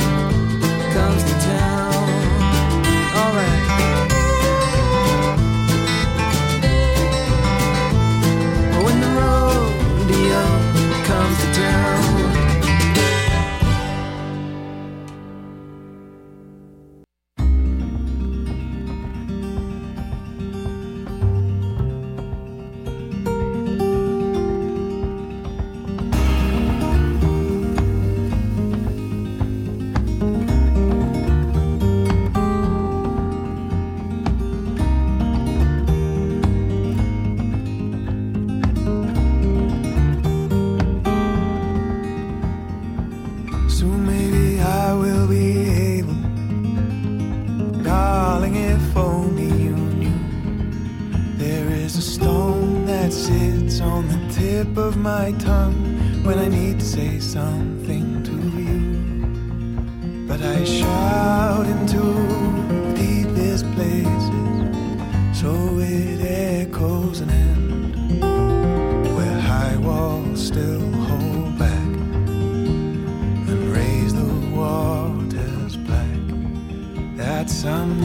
my tongue when I need to say something to you. But I shout into the deepest places, so it echoes an end where high walls still hold back and raise the waters black. That someday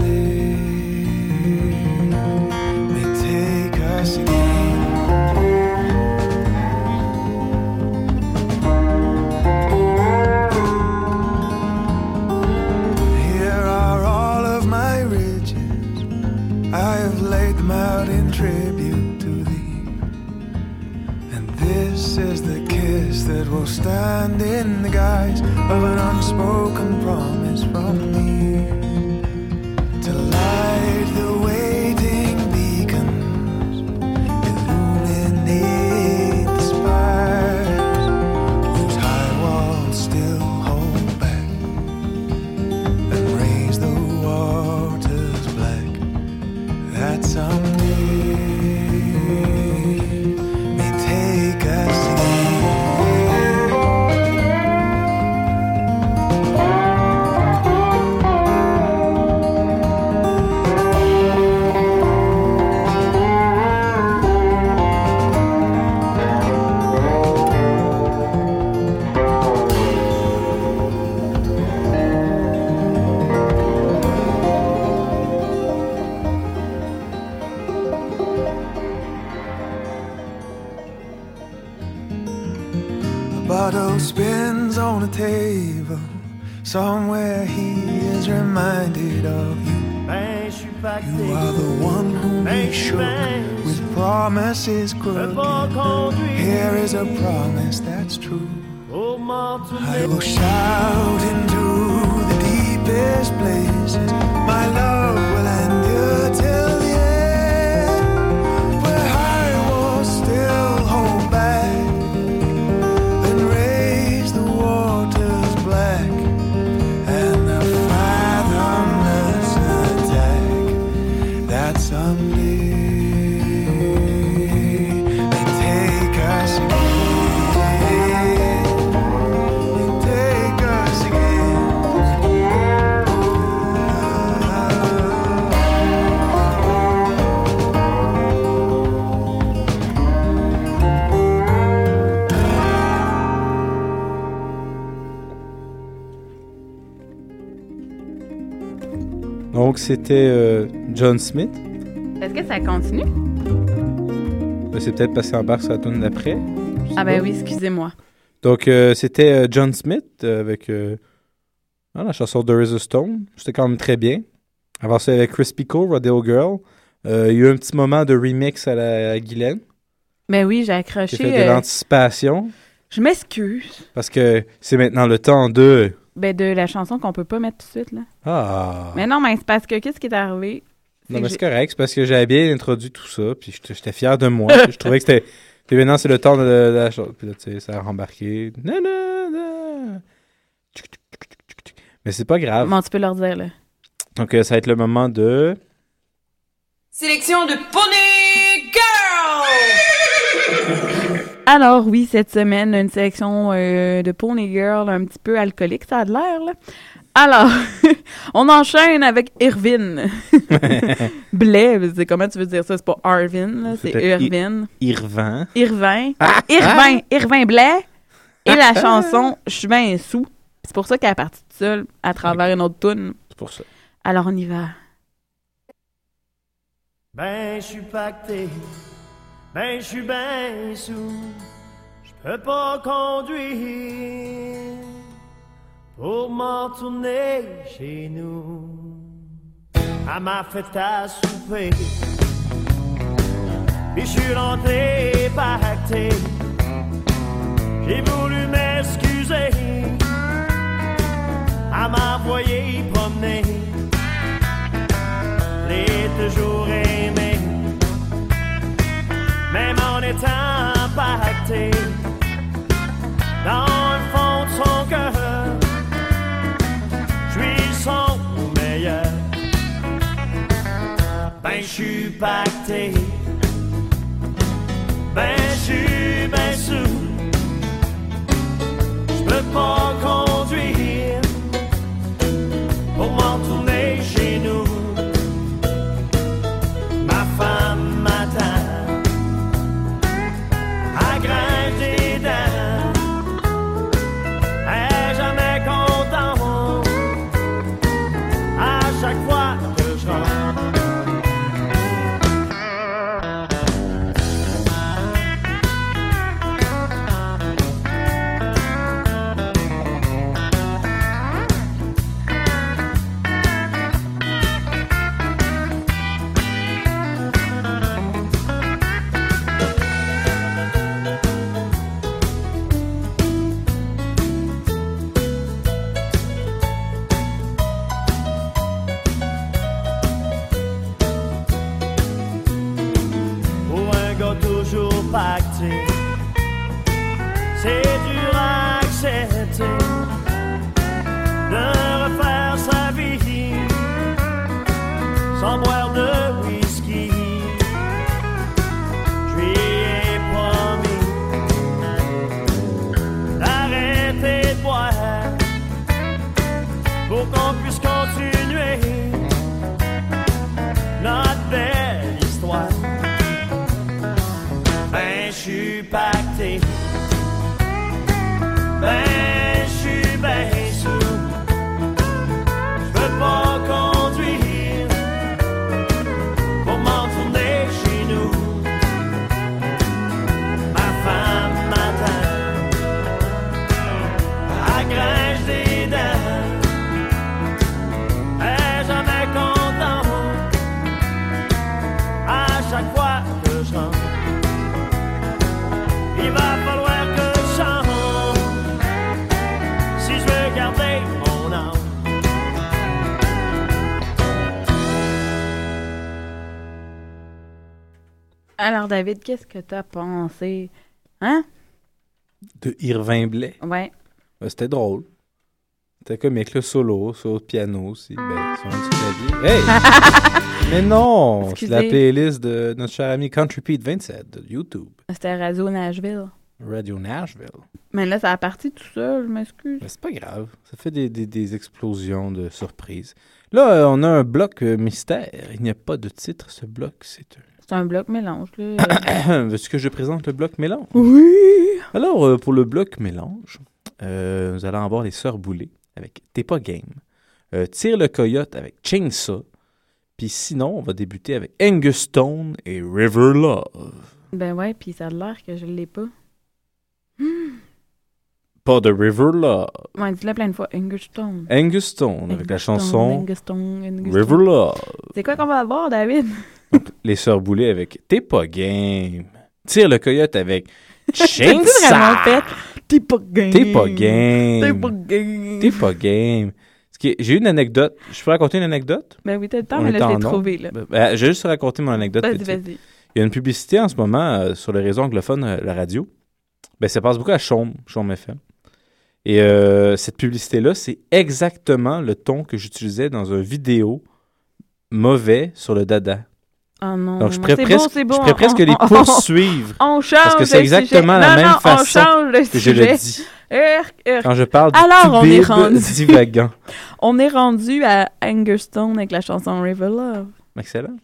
of an it's true. Oh, I will. Donc, c'était euh, John Smith. Est-ce que ça continue? Ben, C'est peut-être passé en barre sur la tune d'après. Ah ben pas. oui, excusez-moi. Donc, euh, c'était euh, John Smith avec ah, la chanson There is a Stone. C'était quand même très bien. Avant ça, avec Chris Pico, Rodeo Girl. Il y a eu un petit moment de remix à la à Guylaine. Ben oui, j'ai J'ai accroché. fait de l'anticipation. je m'excuse. Parce que c'est maintenant le temps de. Ben de la chanson qu'on peut pas mettre tout de suite, là. Ah! Mais non, mais c'est parce que qu'est-ce qui est arrivé? Non, mais c'est correct, c'est parce que j'avais bien introduit tout ça, puis j'étais fier de moi. puis je trouvais que c'était. (laughs) Puis maintenant, c'est le temps de, de la chose. Puis là, tu sais, ça a rembarqué. Tchic, tchic, tchic. Mais c'est pas grave. Bon, tu peux leur dire, là. Donc, euh, ça va être le moment de. Sélection de Pony Girl! Alors oui, cette semaine, une sélection euh, de Pony Girl un petit peu alcoolique, ça a de l'air, là. Alors, (laughs) on enchaîne avec Irvine. (laughs) Blais, c'est comment tu veux dire ça? C'est pas Arvin, là, c'est C'était I- Irvine. Irvin. Irvin. Ah! Irvin. Irvin Blais. Et la chanson Je suis bien sous. C'est pour ça qu'elle est partie toute seule à travers une autre tune. C'est pour ça. Alors on y va. Ben, je suis pacté. Ben, je suis ben sous. Je peux pas conduire pour m'en tourner chez nous. Elle m'a fait à souper. Puis je suis rentré pacté. J'ai voulu m'excuser. Elle m'a promener. L'ai toujours aimé. Même en étant pacté dans le fond de son cœur, je suis son meilleur. Ben, je suis pacté. Ben, je suis ben sous. Je peux pas conduire pour m'en Alors, David, qu'est-ce que t'as pensé? Hein? De Irving Blais. Ouais. Ben, C'était drôle. C'était comique, le solo, sur le piano aussi. Ben, sur un petit clavier. Hey! (laughs) Mais non! C'est la playlist de notre cher ami Country Pete 27 de YouTube. C'était Radio Nashville. Radio Nashville. Mais là, ça a parti tout seul, je m'excuse. Mais c'est pas grave. Ça fait des, des- des explosions de surprises. Là, on a un bloc euh, mystère. Il n'y a pas de titre, ce bloc. C'est C'est un bloc mélange. (coughs) Veux-tu que je présente le bloc mélange? Oui! Alors, euh, pour le bloc mélange, euh, nous allons avoir les Sœurs Boulées avec T'es pas game. Euh, Tire le coyote avec Chainsaw. Puis sinon, on va débuter avec Angus Stone et River Love. ben ouais, puis ça a l'air que je l'ai pas. (gasps) Pas de River Love. Ouais, dis-le plein de fois. Angus Stone. Angus Stone avec la Angus chanson Angus Stone, Angus River. Love. C'est quoi qu'on va avoir, David? Les Sœurs Boulées avec T'es pas game. Tire le coyote avec Chainsaw. (laughs) T'es pas game. T'es pas game. T'es pas game. T'es pas game. J'ai une anecdote. Je peux raconter une anecdote? Ben oui, t'as le temps, mais là, je l'ai trouvé, là. Ben, ben, je vais juste raconter mon anecdote. Vas-y, vas-y. Il y a une publicité en ce moment euh, sur le réseau anglophone, euh, la radio. Ben, ça passe beaucoup à Chaume, Chaume FM. Et euh, cette publicité-là, c'est exactement le ton que j'utilisais dans une vidéo mauvais sur le dada. Oh non. Donc, je pourrais C'est presque, bon, c'est bon. je pourrais presque On- les on- poursuivre. (laughs) On change Parce que c'est exactement sujet. la Non, même non, façon que je le dis. Urk, urk. Quand je parle de Alors, on est tubide rendu. divagant. (laughs) on est rendu à Angus Stone avec la chanson River Love. Excellent.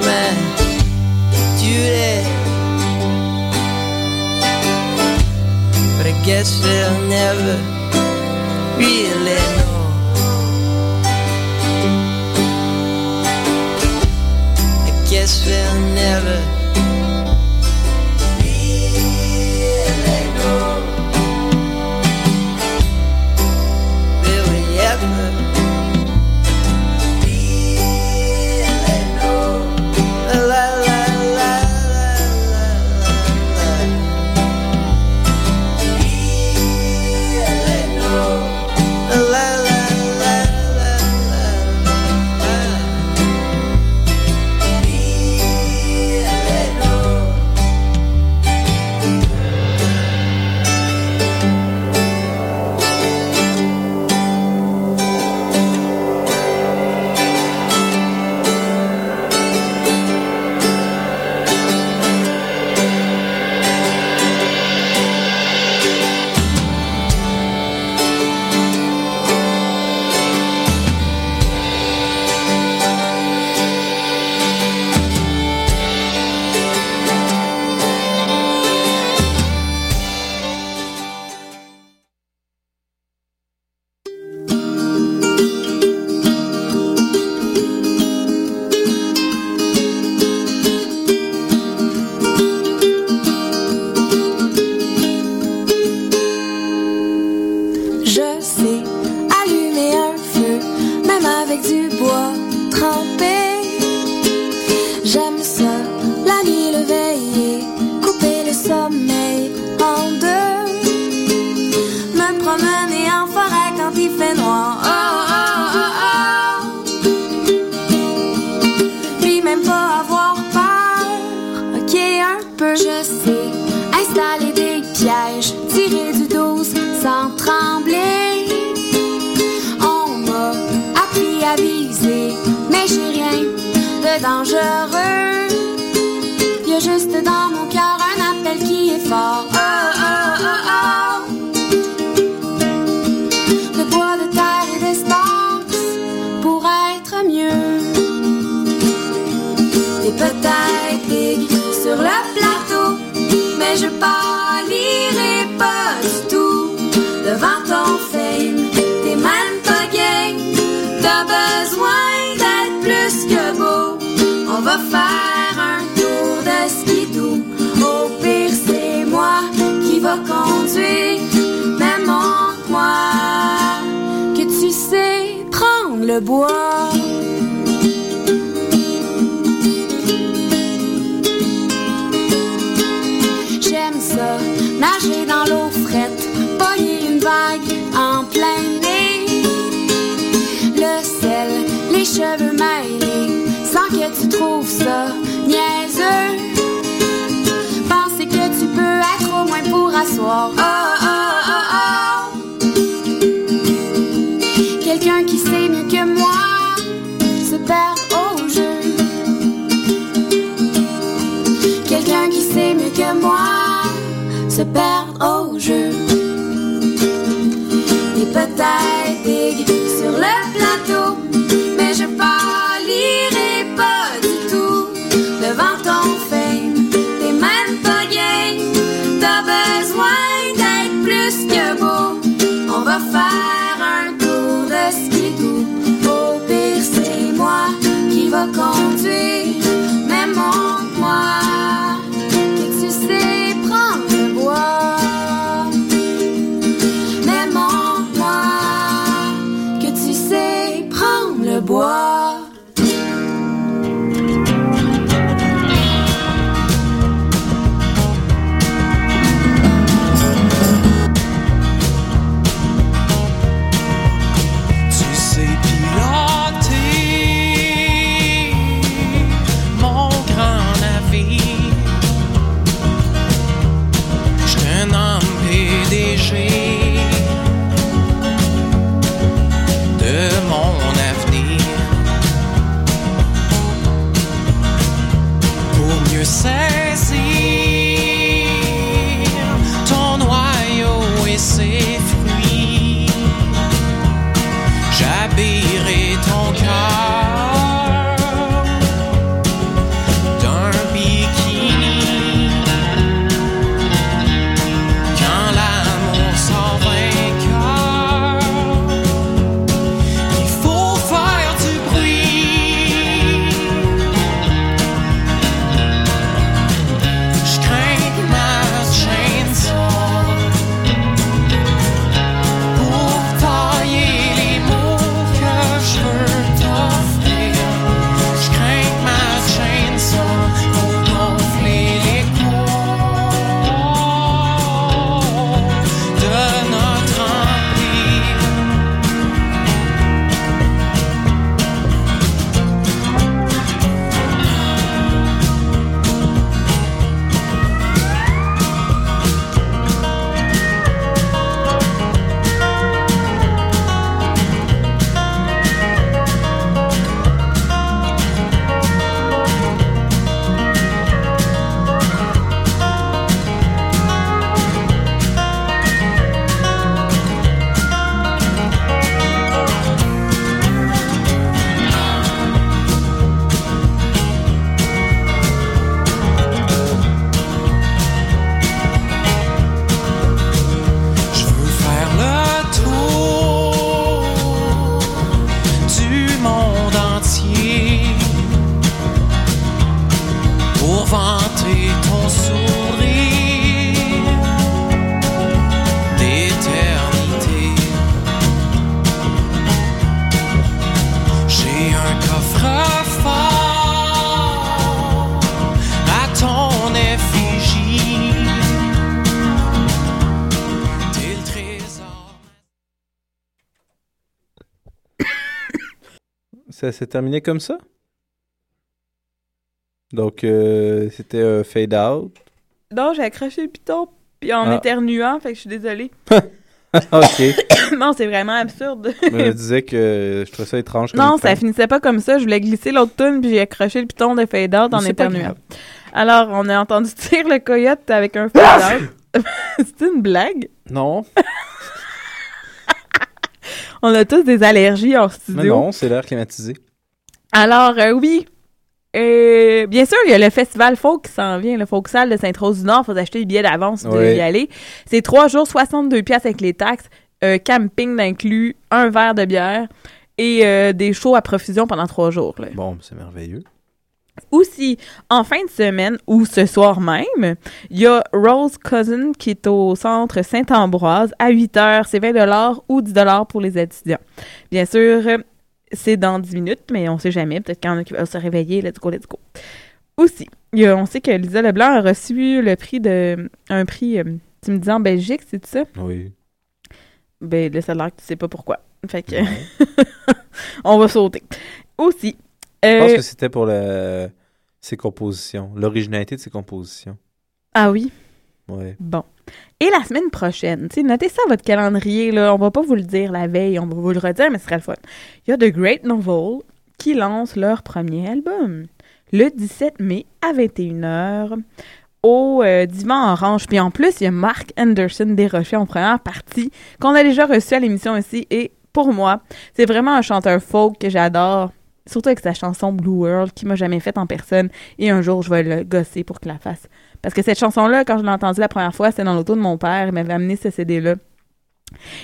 My duty. But I guess they'll never really know. I guess we'll never sur le plateau. raté ton sourire d'éternité. J'ai un coffre fort à ton effigie. T'es trésor. Ça s'est terminé comme ça? Donc, euh, c'était un fade out. Non, j'ai accroché le piton, puis en Ah. éternuant, fait que je suis désolée. (laughs) ok. (coughs) non, c'est vraiment absurde. Je me disais que je trouvais ça étrange. comme non, ça fin. finissait pas comme ça. Je voulais glisser l'autre tune, puis j'ai accroché le piton de fade out en éternuant. Alors, on a entendu (laughs) dire le coyote avec un fade out. (laughs) C'est une blague? Non. On a tous des allergies en studio. Mais non, c'est l'air climatisé. Alors, euh, oui. Euh, bien sûr, il y a le festival folk qui s'en vient, le folk salle de Sainte-Rose-du-Nord. Il faut acheter les billets d'avance Oui. voulez y aller. C'est trois jours, 62 pièces avec les taxes, euh, camping d'inclus, un verre de bière et euh, des shows à profusion pendant trois jours. là. Bon, c'est merveilleux. Aussi, en fin de semaine ou ce soir même, il y a Rose Cousin qui est au centre Saint-Ambroise à 8 heures. C'est 20 ou 10 pour les étudiants. Bien sûr, c'est dans 10 minutes, mais on sait jamais. Peut-être qu'il y en a qui va se réveiller. Let's go, let's go. Aussi, il y a- on sait que Lisa Leblanc a reçu le prix de. Un prix, euh, tu me dis en Belgique, c'est ça? Oui. Ben, l'air que tu sais pas pourquoi. Fait que. (laughs) on va sauter. Aussi. Je pense euh, que c'était pour le... ses compositions, l'originalité de ses compositions. ah oui? Ouais. Bon. Et la semaine prochaine, tu notez ça à votre calendrier, là. On va pas vous le dire la veille, on va vous le redire, mais ce sera le fun. Il y a The Great Novel qui lance leur premier album le 17 mai à 21h au euh, Divan Orange. Puis en plus, il y a Mark Anderson Desrochers en première partie qu'on a déjà reçu à l'émission ici. Et pour moi, c'est vraiment un chanteur folk que j'adore. Surtout avec sa chanson Blue World qui m'a jamais faite en personne. Et un jour, je vais le gosser pour qu'il la fasse. Parce que cette chanson-là, quand je l'ai entendue la première fois, c'était dans l'auto de mon père. Il m'avait amené ce CD-là.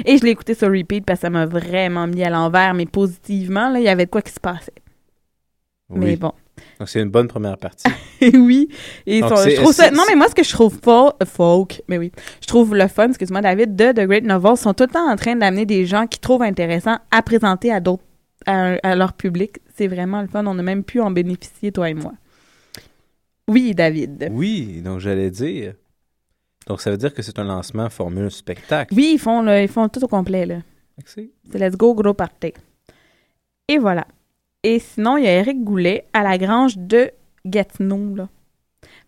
Et je l'ai écouté sur repeat parce que ça m'a vraiment mis à l'envers, mais positivement, là, il y avait de quoi qui se passait. Mais bon. Donc, c'est une bonne première partie. (laughs) oui. Et Donc, son- c'est- je trouve ça... c'est- Non, mais moi, ce que je trouve euh, folk, mais oui, je trouve le fun, excuse-moi, David, de The Great Novel sont tout le temps en train d'amener des gens qui trouvent intéressant à présenter à d'autres, à, à leur public. C'est vraiment le fun. On a même pu en bénéficier, toi et moi. Oui, David. Oui, donc j'allais dire. Donc, ça veut dire que c'est un lancement formule spectacle. Oui, ils font, le- ils font tout au complet, là. C'est Let's Go, gros party. Et voilà. Et sinon, il y a Eric Goulet à la grange de Gatineau, là.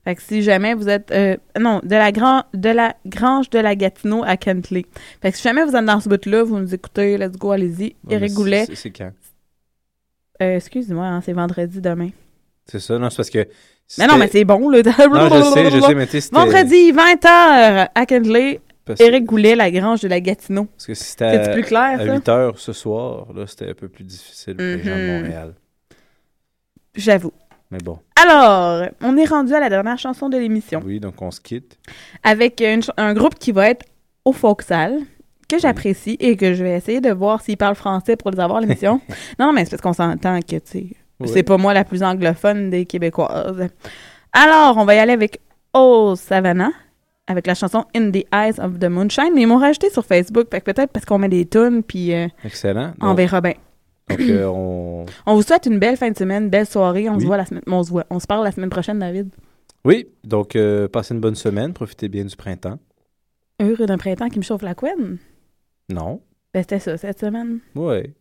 Fait que si jamais vous êtes... euh, non, de la, gran- de la grange de la Gatineau à Kentley. Fait que si jamais vous êtes dans ce bout-là, vous nous écoutez, let's go, allez-y. Eric Goulet. C'est quand? Euh, Excuse-moi, hein, c'est vendredi demain. C'est ça? Non, c'est parce que. Mais non, mais c'est bon, là. (laughs) Non, je sais, je sais, mais tu Vendredi, 20h à Kentley. Parce- Eric Goulet, la grange de la Gatineau. Parce que si c'était C'est plus clair, à ça? 8 heures ce soir, là, c'était un peu plus difficile pour les gens de Mhm. Montréal. J'avoue. Mais bon. Alors, on est rendu à la dernière chanson de l'émission. Oui, donc on se quitte. avec une un groupe qui va être au Foxal, que j'apprécie et que je vais essayer de voir s'ils parlent français pour les avoir l'émission. (laughs) non, non, mais c'est parce qu'on s'entend que, tu sais, Ouais. c'est pas moi la plus anglophone des Québécoises. Alors, on va y aller avec Oh Savannah, avec la chanson In the Eyes of the Moonshine. Mais ils m'ont rajouté sur Facebook, fait que peut-être parce qu'on met des tunes, puis euh, Excellent. on Donc- verra bien. Donc, euh, on. (clears throat) On vous souhaite une belle fin de semaine, belle soirée. On Oui. se voit la semaine, on se voit, on se parle la semaine prochaine, David. Oui, donc euh, passez une bonne semaine, profitez bien du printemps. Heureux d'un printemps qui me chauffe la couenne. Non. Ben, c'était ça cette semaine. Ouais.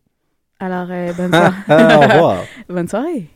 Alors, euh, (laughs) bonne soirée. Au revoir. (laughs) bonne soirée.